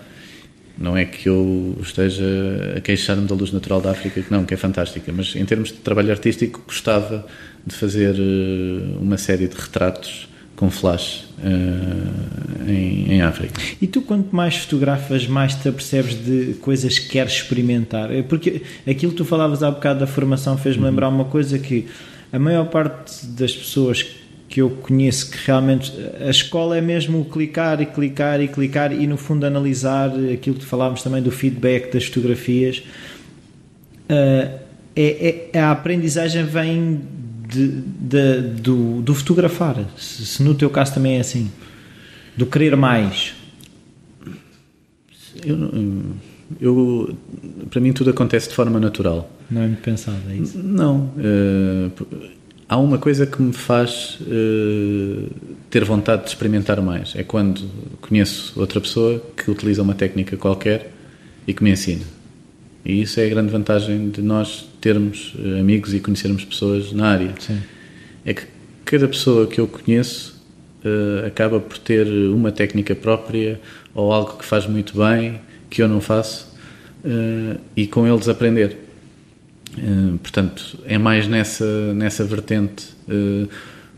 Não é que eu esteja a queixar-me da luz natural da África, que não, que é fantástica, mas em termos de trabalho artístico gostava de fazer uma série de retratos com flash uh, em, em, África. E tu, quanto mais fotografas, mais te apercebes de coisas que queres experimentar? É porque aquilo que tu falavas há bocado da formação fez-me uhum. lembrar uma coisa que a maior parte das pessoas que eu conheço que realmente a escola é mesmo clicar e clicar e clicar e no fundo analisar aquilo que falávamos também do feedback das fotografias. Uh, é, é, a aprendizagem vem de, de, do, do fotografar, se, se, no teu caso também é assim, do querer mais? Eu, eu, para mim tudo acontece de forma natural. Não é muito pensado, é isso? Não. Uh, há uma coisa que me faz uh, ter vontade de experimentar mais. É quando conheço outra pessoa que utiliza uma técnica qualquer e que me ensina. E isso é a grande vantagem de nós termos uh, amigos e conhecermos pessoas na área. Sim. É que cada pessoa que eu conheço uh, acaba por ter uma técnica própria ou algo que faz muito bem que eu não faço e com eles aprender. Eh, portanto, é mais nessa, nessa vertente. Uh,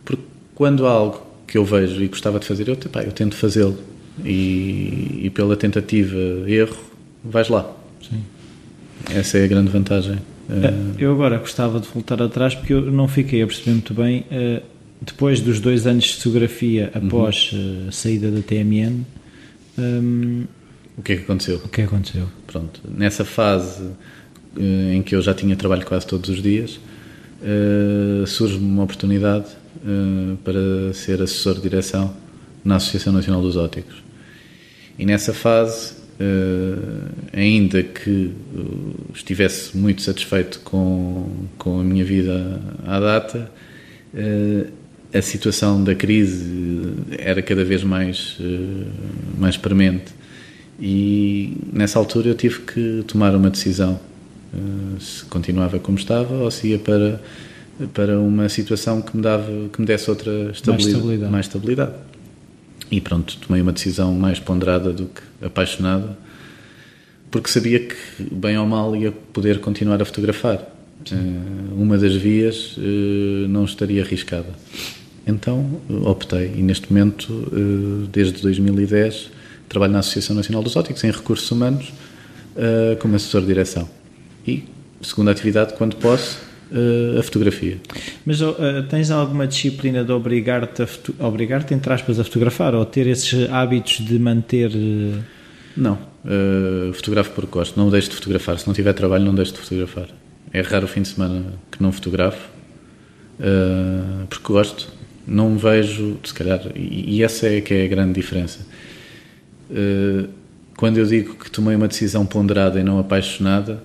porque quando há algo que eu vejo e gostava de fazer, eu, pá, eu tento fazê-lo. E, e, pela tentativa, erro, vais lá. Sim. Essa é a grande vantagem. Uh, eu agora gostava de voltar atrás porque eu não fiquei a perceber muito bem. depois dos dois anos de fotografia após uhum. a saída da TMN, um, o que é que aconteceu? O que aconteceu? Pronto, nessa fase eh, em que eu já tinha trabalho quase todos os dias, uh, surge-me uma oportunidade uh, para ser assessor de direção na Associação Nacional dos Óticos. E nessa fase, ainda que estivesse muito satisfeito com, com a minha vida à data, a situação da crise era cada vez mais, mais premente. E nessa altura eu tive que tomar uma decisão eh, se continuava como estava ou se ia para para uma situação que me dava que me desse outra estabilidade, mais estabilidade. Mais estabilidade. E pronto, tomei uma decisão mais ponderada do que apaixonada, porque sabia que bem ou mal ia poder continuar a fotografar. Eh, uma das vias eh, não estaria arriscada. Então optei e neste momento, desde 2010, trabalho na Associação Nacional dos Óticos em recursos humanos como assessor de direção e, segunda atividade, quando posso, uh, a fotografia. Mas uh, tens alguma disciplina de obrigar-te, a obrigar-te, entre aspas, a fotografar ou ter esses hábitos de manter. Uh... Não, fotografo porque gosto, não deixo de fotografar. Se não tiver trabalho, não deixo de fotografar. É raro o fim de semana que não fotografo, porque gosto. Não vejo, se calhar, e, e essa é que é a grande diferença quando eu digo que tomei uma decisão ponderada e não apaixonada,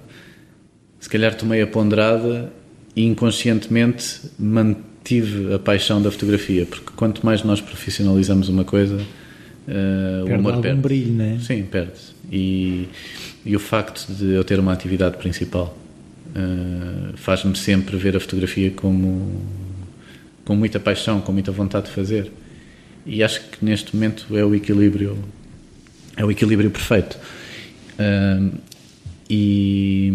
se calhar tomei a ponderada e inconscientemente mantive a paixão da fotografia, porque quanto mais nós profissionalizamos uma coisa, uh, o amor perde. brilho, não é? Sim, perde. E, e o facto de eu ter uma atividade principal uh, faz-me sempre ver a fotografia como com muita paixão, com muita vontade de fazer. E acho que neste momento é o equilíbrio é o equilíbrio perfeito. Uh, e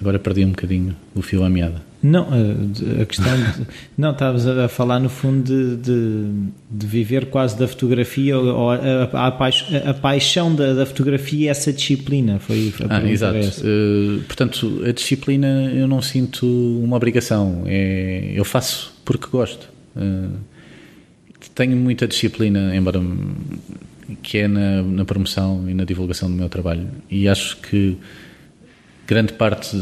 agora perdi um bocadinho o fio à meada. Não, a questão. De, não, estavas a falar no fundo de, de, de, viver quase da fotografia, ou a, a, a, a paixão da, da, fotografia e essa disciplina. Foi a ah, exato. Uh, portanto, a disciplina eu não sinto uma obrigação, é, eu faço porque gosto. Uh, tenho muita disciplina, embora que é na, na, promoção e na divulgação do meu trabalho. E acho que grande parte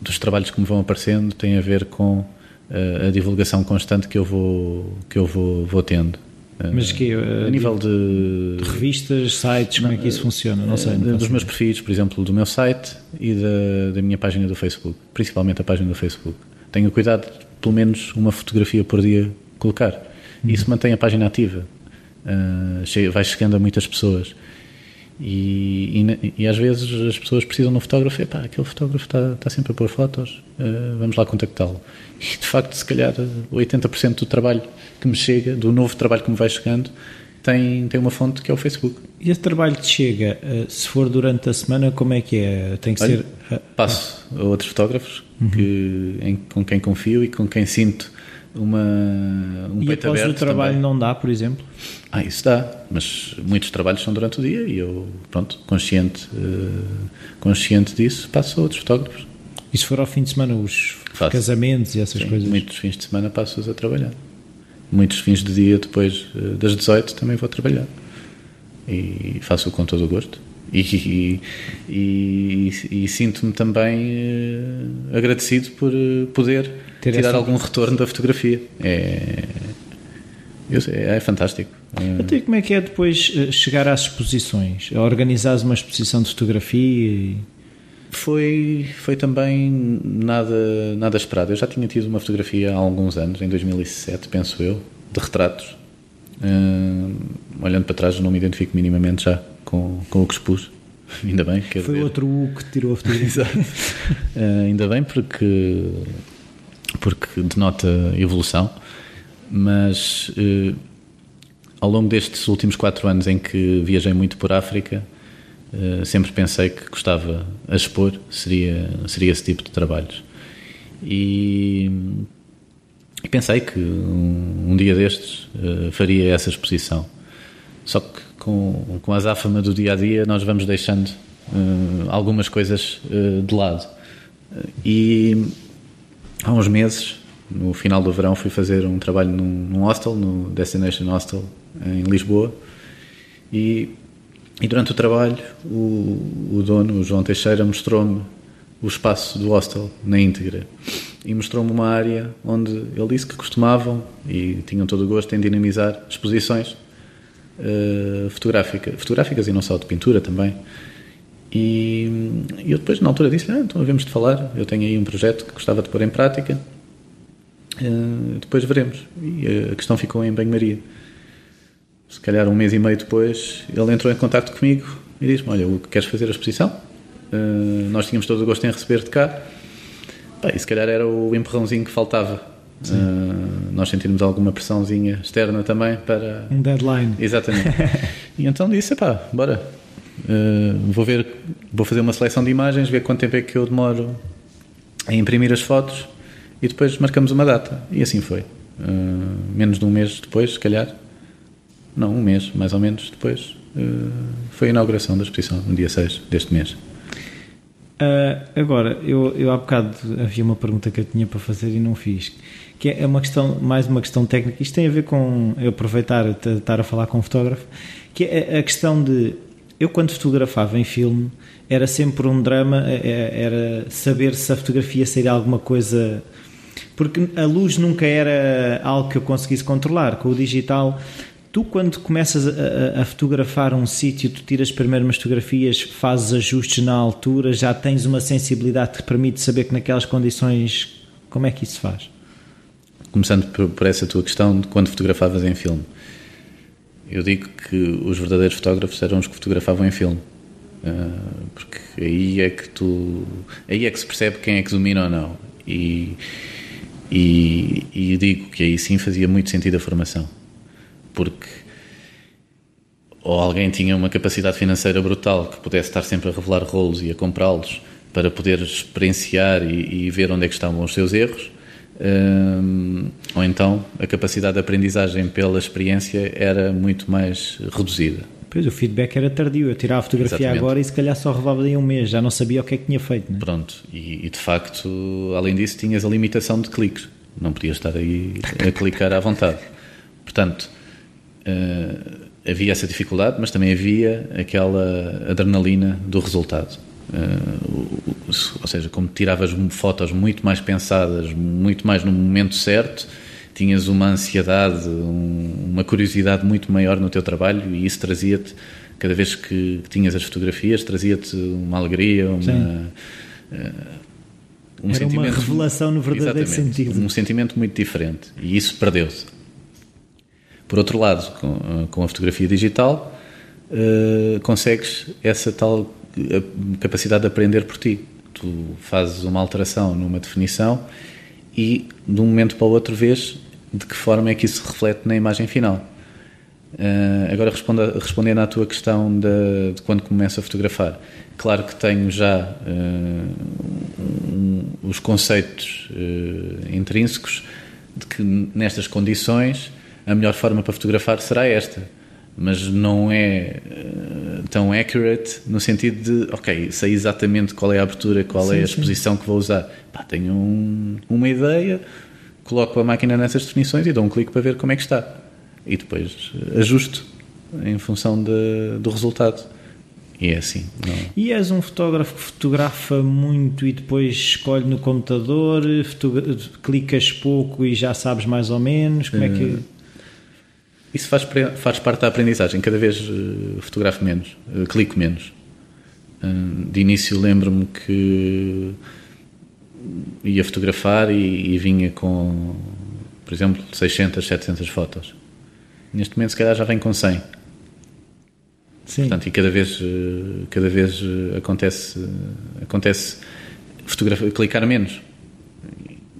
dos trabalhos que me vão aparecendo tem a ver com uh, a divulgação constante que eu vou, que eu vou, vou tendo. Eh, Mas que uh, a nível de, de, revistas, sites, como é que isso funciona? Não sei. Não dos meus perfis, por exemplo, do meu site e da, da minha página do Facebook, principalmente a página do Facebook. Tenho cuidado, pelo menos uma fotografia por dia colocar. Uhum. Isso mantém a página ativa uh, vai chegando a muitas pessoas. E, e, e, às vezes as pessoas precisam de um fotógrafo, e pá, aquele fotógrafo está, está sempre a pôr fotos, uh, vamos lá contactá-lo. E de facto, se calhar 80% do trabalho que me chega, do novo trabalho que me vai chegando, tem, tem uma fonte que é o Facebook. E esse trabalho te chega, uh, se for durante a semana, como é que é? Tem que Olha, ser. Passo a outros fotógrafos uhum. que, em, com quem confio e com quem sinto uma, um e peito aberto. E o trabalho também. não dá, por exemplo? Ah, isso dá, mas muitos trabalhos são durante o dia e eu, pronto, consciente, uh, consciente disso, passo a outros fotógrafos. E se for ao fim de semana, os Faço. casamentos e essas Sim, coisas? Muitos fins de semana passo-os a trabalhar. Muitos fins de dia depois uh, das 18 também vou trabalhar. E faço-o com todo o gosto. E, e, e, e sinto-me também uh, agradecido por poder Ter tirar essa... algum retorno da fotografia. É, sei, é fantástico. Até como é que é depois eh, chegar às exposições? Organizares uma exposição de fotografia e... Foi, foi também nada, nada esperado. Eu já tinha tido uma fotografia há alguns anos, em 2007, penso eu, de retratos. Olhando para trás, não me identifico minimamente já com, com o que expus. Ainda bem. Foi dizer. outro U que tirou a fotografia. uh, ainda bem, porque, porque denota evolução. Mas uh, ao longo destes últimos quatro anos em que viajei muito por África, uh, sempre pensei que gostava a expor seria, seria esse tipo de trabalhos. E, e pensei que um, um dia destes uh, faria essa exposição. Só que com, com a azáfama do dia a dia nós vamos deixando algumas coisas de lado. E há uns meses no final do verão fui fazer um trabalho num, num hostel, no Destination Hostel em Lisboa e, e durante o trabalho o, o dono, o João Teixeira, mostrou-me o espaço do hostel na íntegra e mostrou-me uma área onde ele disse que costumavam e tinham todo o gosto em dinamizar exposições uh, fotográfica, fotográficas e não só de pintura também. E, eu depois, na altura, disse: ah, então havemos de falar. Eu tenho aí um projeto que gostava de pôr em prática Uh, depois veremos. E a questão ficou em banho-maria. Se calhar um mês e meio depois, ele entrou em contato comigo e disse-me: Olha, queres fazer a exposição? Uh, nós tínhamos todo o gosto em receber-te cá. Pá, e se calhar era o empurrãozinho que faltava. Uh, nós sentimos alguma pressãozinha externa também para. Um deadline. Exatamente. e então disse: pá, bora. Uh, vou ver, vou fazer uma seleção de imagens, ver quanto tempo é que eu demoro a imprimir as fotos e depois marcamos uma data. E assim foi. Uh, menos de um mês depois, se calhar, não, um mês mais ou menos depois, uh, foi a inauguração da exposição, no dia 6 deste mês. Agora, eu, eu há bocado havia uma pergunta que eu tinha para fazer e não fiz, que é uma questão, mais uma questão técnica. Isto tem a ver com eu aproveitar estar a falar com um fotógrafo, que é a questão de eu quando fotografava em filme era sempre um drama, é, é, era saber se a fotografia seria alguma coisa porque a luz nunca era algo que eu conseguisse controlar. Com o digital, tu quando começas a, a, fotografar um sítio, tu tiras primeiro umas fotografias, fazes ajustes na altura, já tens uma sensibilidade que te permite saber que naquelas condições, como é que isso se faz? Começando por, por essa tua questão de quando fotografavas em filme. Eu digo que os verdadeiros fotógrafos eram os que fotografavam em filme. Uh, porque aí é que tu aí é que se percebe quem é que domina ou não e e, e digo que aí sim fazia muito sentido a formação, porque ou alguém tinha uma capacidade financeira brutal que pudesse estar sempre a revelar rolos e a comprá-los para poder experienciar e, e, ver onde é que estavam os seus erros, um, ou então a capacidade de aprendizagem pela experiência era muito mais reduzida. Pois, o feedback era tardio. Eu tirava a fotografia Exatamente. agora e se calhar só revelava daí um mês, já não sabia o que é que tinha feito. Né? Pronto, e, e, de facto, além disso, tinhas a limitação de cliques. Não podias estar aí a clicar à vontade. Portanto, uh, havia essa dificuldade, mas também havia aquela adrenalina do resultado. Uh, ou seja, como tiravas fotos muito mais pensadas, muito mais no momento certo tinhas uma ansiedade, um, uma curiosidade muito maior no teu trabalho e isso trazia-te, cada vez que tinhas as fotografias, trazia-te uma alegria, uma. Uh, um Era uma revelação no verdadeiro sentido. Um sentimento muito diferente e isso perdeu-se. Por outro lado, com, com a fotografia digital, uh, consegues essa tal capacidade de aprender por ti. Tu fazes uma alteração numa definição e de um momento para o outro vês de que forma é que isso se reflete na imagem final. Uh, agora responda, respondendo à tua questão de, de, quando começo a fotografar, claro que tenho já uh, um, os conceitos uh, intrínsecos de que nestas condições a melhor forma para fotografar será esta, mas não é tão accurate no sentido de, ok, sei exatamente qual é a abertura, qual sim, é a exposição sim. que vou usar. Pá, tenho um, uma ideia, coloco a máquina nessas definições e dou um clique para ver como é que está. E depois ajusto em função de, do resultado. E é assim. Não... E és um fotógrafo que fotografa muito e depois escolhe no computador, clicas pouco e já sabes mais ou menos como é que. Eh, isso faz, faz parte da aprendizagem. Cada vez uh, fotografo menos, uh, clico menos. De início lembro-me que ia fotografar e, e, vinha com, por exemplo, 600, 700 fotos. Neste momento, se calhar, já vem com 100. Sim. Portanto, e cada vez, cada vez acontece, acontece fotografar, clicar menos.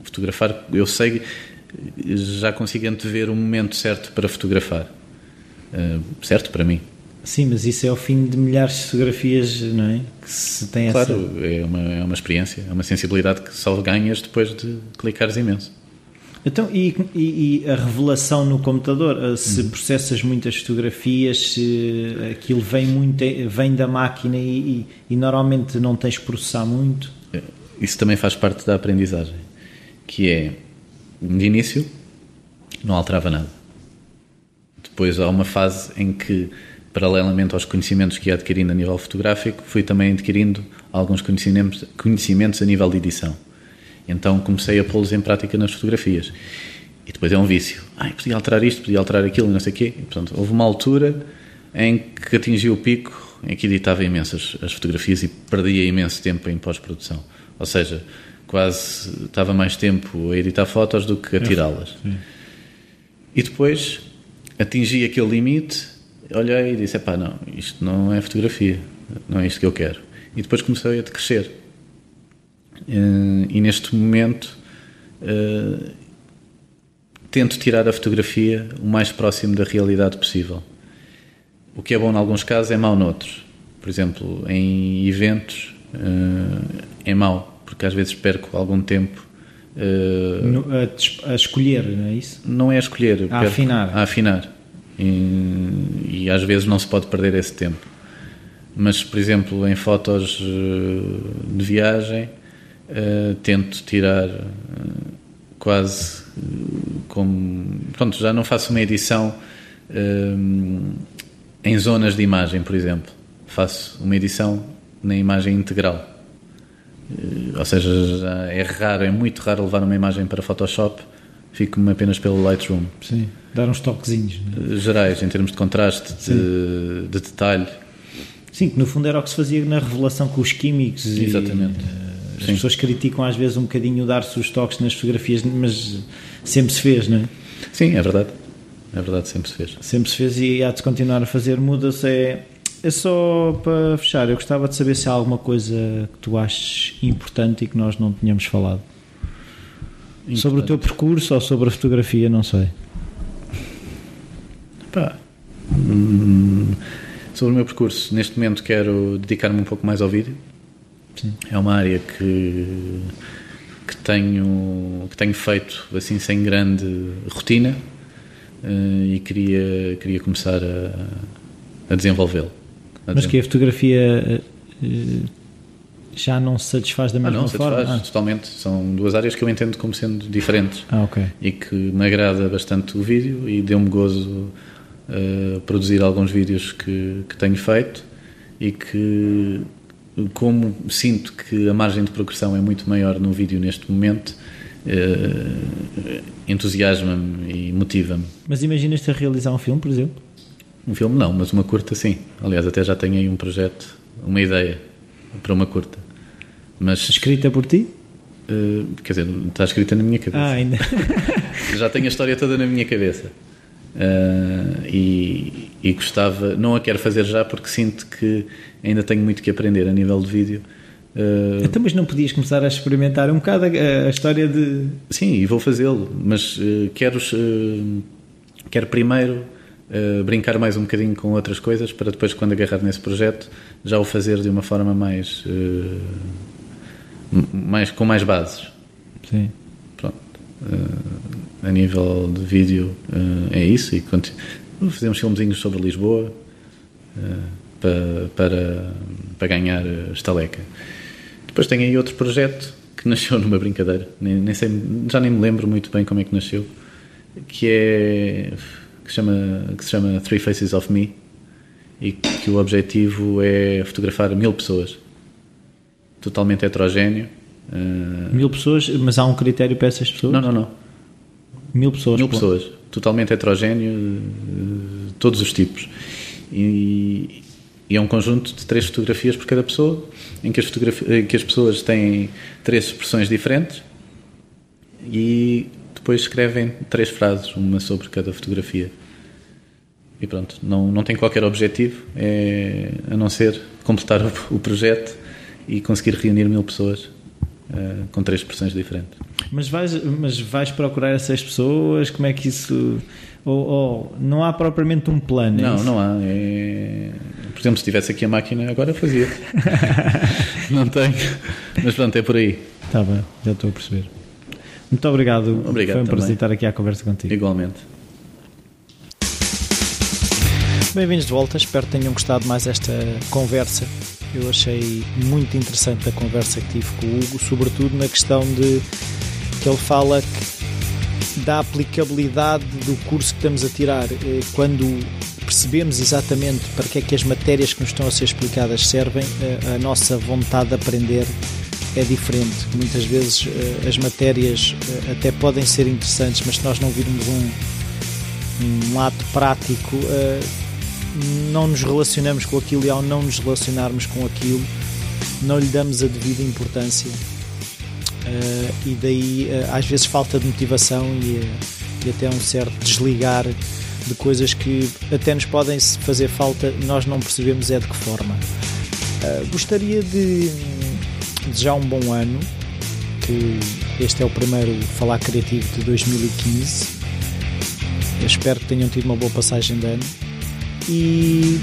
Fotografar, eu sei, já consigo antever o momento certo para fotografar. Uh, certo para mim. Sim, mas isso é o fim de milhares de fotografias, não é? Que se tem claro, essa... é, uma, é uma experiência, é uma sensibilidade que só ganhas depois de clicares imenso. Então, e, e, e a revelação no computador? Eh, se uhum. processas muitas fotografias, se aquilo vem, muito, vem da máquina e, e, normalmente não tens que processar muito? Isso também faz parte da aprendizagem, que é, de início, não alterava nada. Depois há uma fase em que paralelamente aos conhecimentos que ia adquirindo a nível fotográfico, fui também adquirindo alguns conhecimentos, conhecimentos a nível de edição. Então comecei a pô-los em prática nas fotografias. E depois é um vício. Ai, podia alterar isto, podia alterar aquilo, não sei o quê. E, portanto, houve uma altura em que atingi o pico em que editava imensas as fotografias e perdia imenso tempo em pós-produção. Ou seja, quase estava mais tempo a editar fotos do que a tirá-las. E depois atingi aquele limite olhei e disse: pá, não, isto não é fotografia, não é isto que eu quero. E depois comecei a crescer. Eh, e neste momento eh, tento tirar a fotografia o mais próximo da realidade possível. O que é bom em alguns casos é mau noutros. Por exemplo, em eventos eh, é mau, porque às vezes perco algum tempo a, escolher, não é isso? Não é a escolher, a afinar. A afinar. E, e, às vezes não se pode perder esse tempo. Mas, por exemplo, em fotos eh, de viagem, uh, tento tirar uh, quase como. Pronto, já não faço uma edição uh, em zonas de imagem, por exemplo. Faço uma edição na imagem integral. Ou seja, é raro, é muito raro levar uma imagem para Photoshop fico-me apenas pelo Lightroom. Sim, dar uns toquezinhos. É? Gerais, em termos de contraste, de, de, detalhe. Sim, que no fundo era o que se fazia na revelação com os químicos. Exatamente. E, as Sim. pessoas criticam às vezes um bocadinho dar-se os toques nas fotografias, mas sempre se fez, não é? Sim, é verdade. É verdade, sempre se fez. Sempre se fez e há de continuar a fazer. Muda-se. É, é só para fechar, eu gostava de saber se há alguma coisa que tu achas importante e que nós não tínhamos falado. Sobre o teu percurso ou sobre a fotografia, não sei. Pá. Hum, sobre o meu percurso, neste momento quero dedicar-me um pouco mais ao vídeo. Sim. É uma área que, que, tenho, que tenho feito assim sem grande rotina uh, e queria, queria começar a, a desenvolvê-lo. Mas que a fotografia uh, já não se satisfaz da mesma ah, não, forma? Satisfaz, ah. totalmente. São duas áreas que eu entendo como sendo diferentes. Ah, ok. E que me agrada bastante o vídeo e deu-me gozo uh, produzir alguns vídeos que, que tenho feito e que, como sinto que a margem de progressão é muito maior no vídeo neste momento, uh, entusiasma-me e motiva-me. Mas imaginas-te a realizar um filme, por exemplo? Um filme não, mas uma curta sim. Aliás, até já tenho aí um projeto, uma ideia para uma curta. Mas, escrita por ti? Uh, quer dizer, está escrita na minha cabeça. Ah, ainda. Já tenho a história toda na minha cabeça. Uh, e, e, gostava, não a quero fazer já porque sinto que ainda tenho muito que aprender a nível de vídeo. Uh, então, mas não podias começar a experimentar um bocado a, a história de. Sim, e vou fazê-lo, mas uh, quero, quero primeiro brincar mais um bocadinho com outras coisas para depois, quando agarrar nesse projeto, já o fazer de uma forma mais mais, com mais bases. Sim. Pronto. Uh, a nível de vídeo é isso. E fazemos filmezinhos sobre Lisboa para, para, para ganhar estaleca. Depois tem aí outro projeto que nasceu numa brincadeira. Nem, nem sei, já nem me lembro muito bem como é que nasceu. Que é que, chama, que se chama Three Faces of Me e que o objetivo é fotografar mil pessoas totalmente heterogéneo. Uh... Mil pessoas, mas há um critério para essas pessoas? Não, não, não. Mil pessoas? Mil pessoas, totalmente heterogéneo, uh, todos os tipos. E, E é um conjunto de três fotografias por cada pessoa, em que as, em que as pessoas têm três expressões diferentes e depois escrevem três frases, uma sobre cada fotografia. E pronto, não, não tem qualquer objetivo é, a não ser completar o, o projeto e conseguir reunir mil pessoas uh, com três expressões diferentes. Mas vais, mas vais procurar essas pessoas? Como é que isso. Ou, ou não há propriamente um plano? É não, é não há. É... Por exemplo, se tivesse aqui a máquina, agora fazia. não tenho. Mas pronto, é por aí. Está bem, já estou a perceber. Muito obrigado. Obrigado Foi um prazer estar aqui à conversa contigo. Igualmente. Bem-vindos de volta, espero que tenham gostado mais esta conversa. Eu achei muito interessante a conversa que tive com o Hugo, sobretudo na questão de que ele fala que da aplicabilidade do curso que estamos a tirar. Eh, quando percebemos exatamente para que é que as matérias que nos estão a ser explicadas servem, eh, a nossa vontade de aprender é diferente. Muitas vezes eh, as matérias até podem ser interessantes, mas se nós não virmos um, um ato prático, não nos relacionamos com aquilo e ao não nos relacionarmos com aquilo, não lhe damos a devida importância. E daí às vezes falta de motivação e, e, até um certo desligar de coisas que até nos podem fazer falta, nós não percebemos é de que forma. gostaria de desejar um bom ano, que este é o primeiro Falar Criativo de 2015. Eu espero que tenham tido uma boa passagem de ano e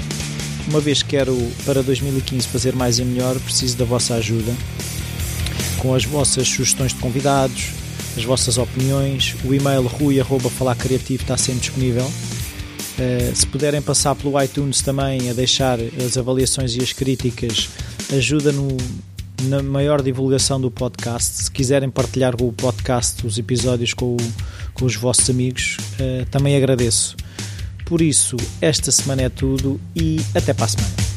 uma vez que quero para 2015 fazer mais e melhor, preciso da vossa ajuda com as vossas sugestões de convidados, as vossas opiniões. O e-mail rui.falacreativo está sempre disponível. Uh, se puderem passar pelo iTunes também a deixar as avaliações e as críticas, ajuda no, na maior divulgação do podcast. Se quiserem partilhar o podcast, os episódios com, o, com os vossos amigos, uh, também agradeço. Por isso, esta semana é tudo e até para a semana.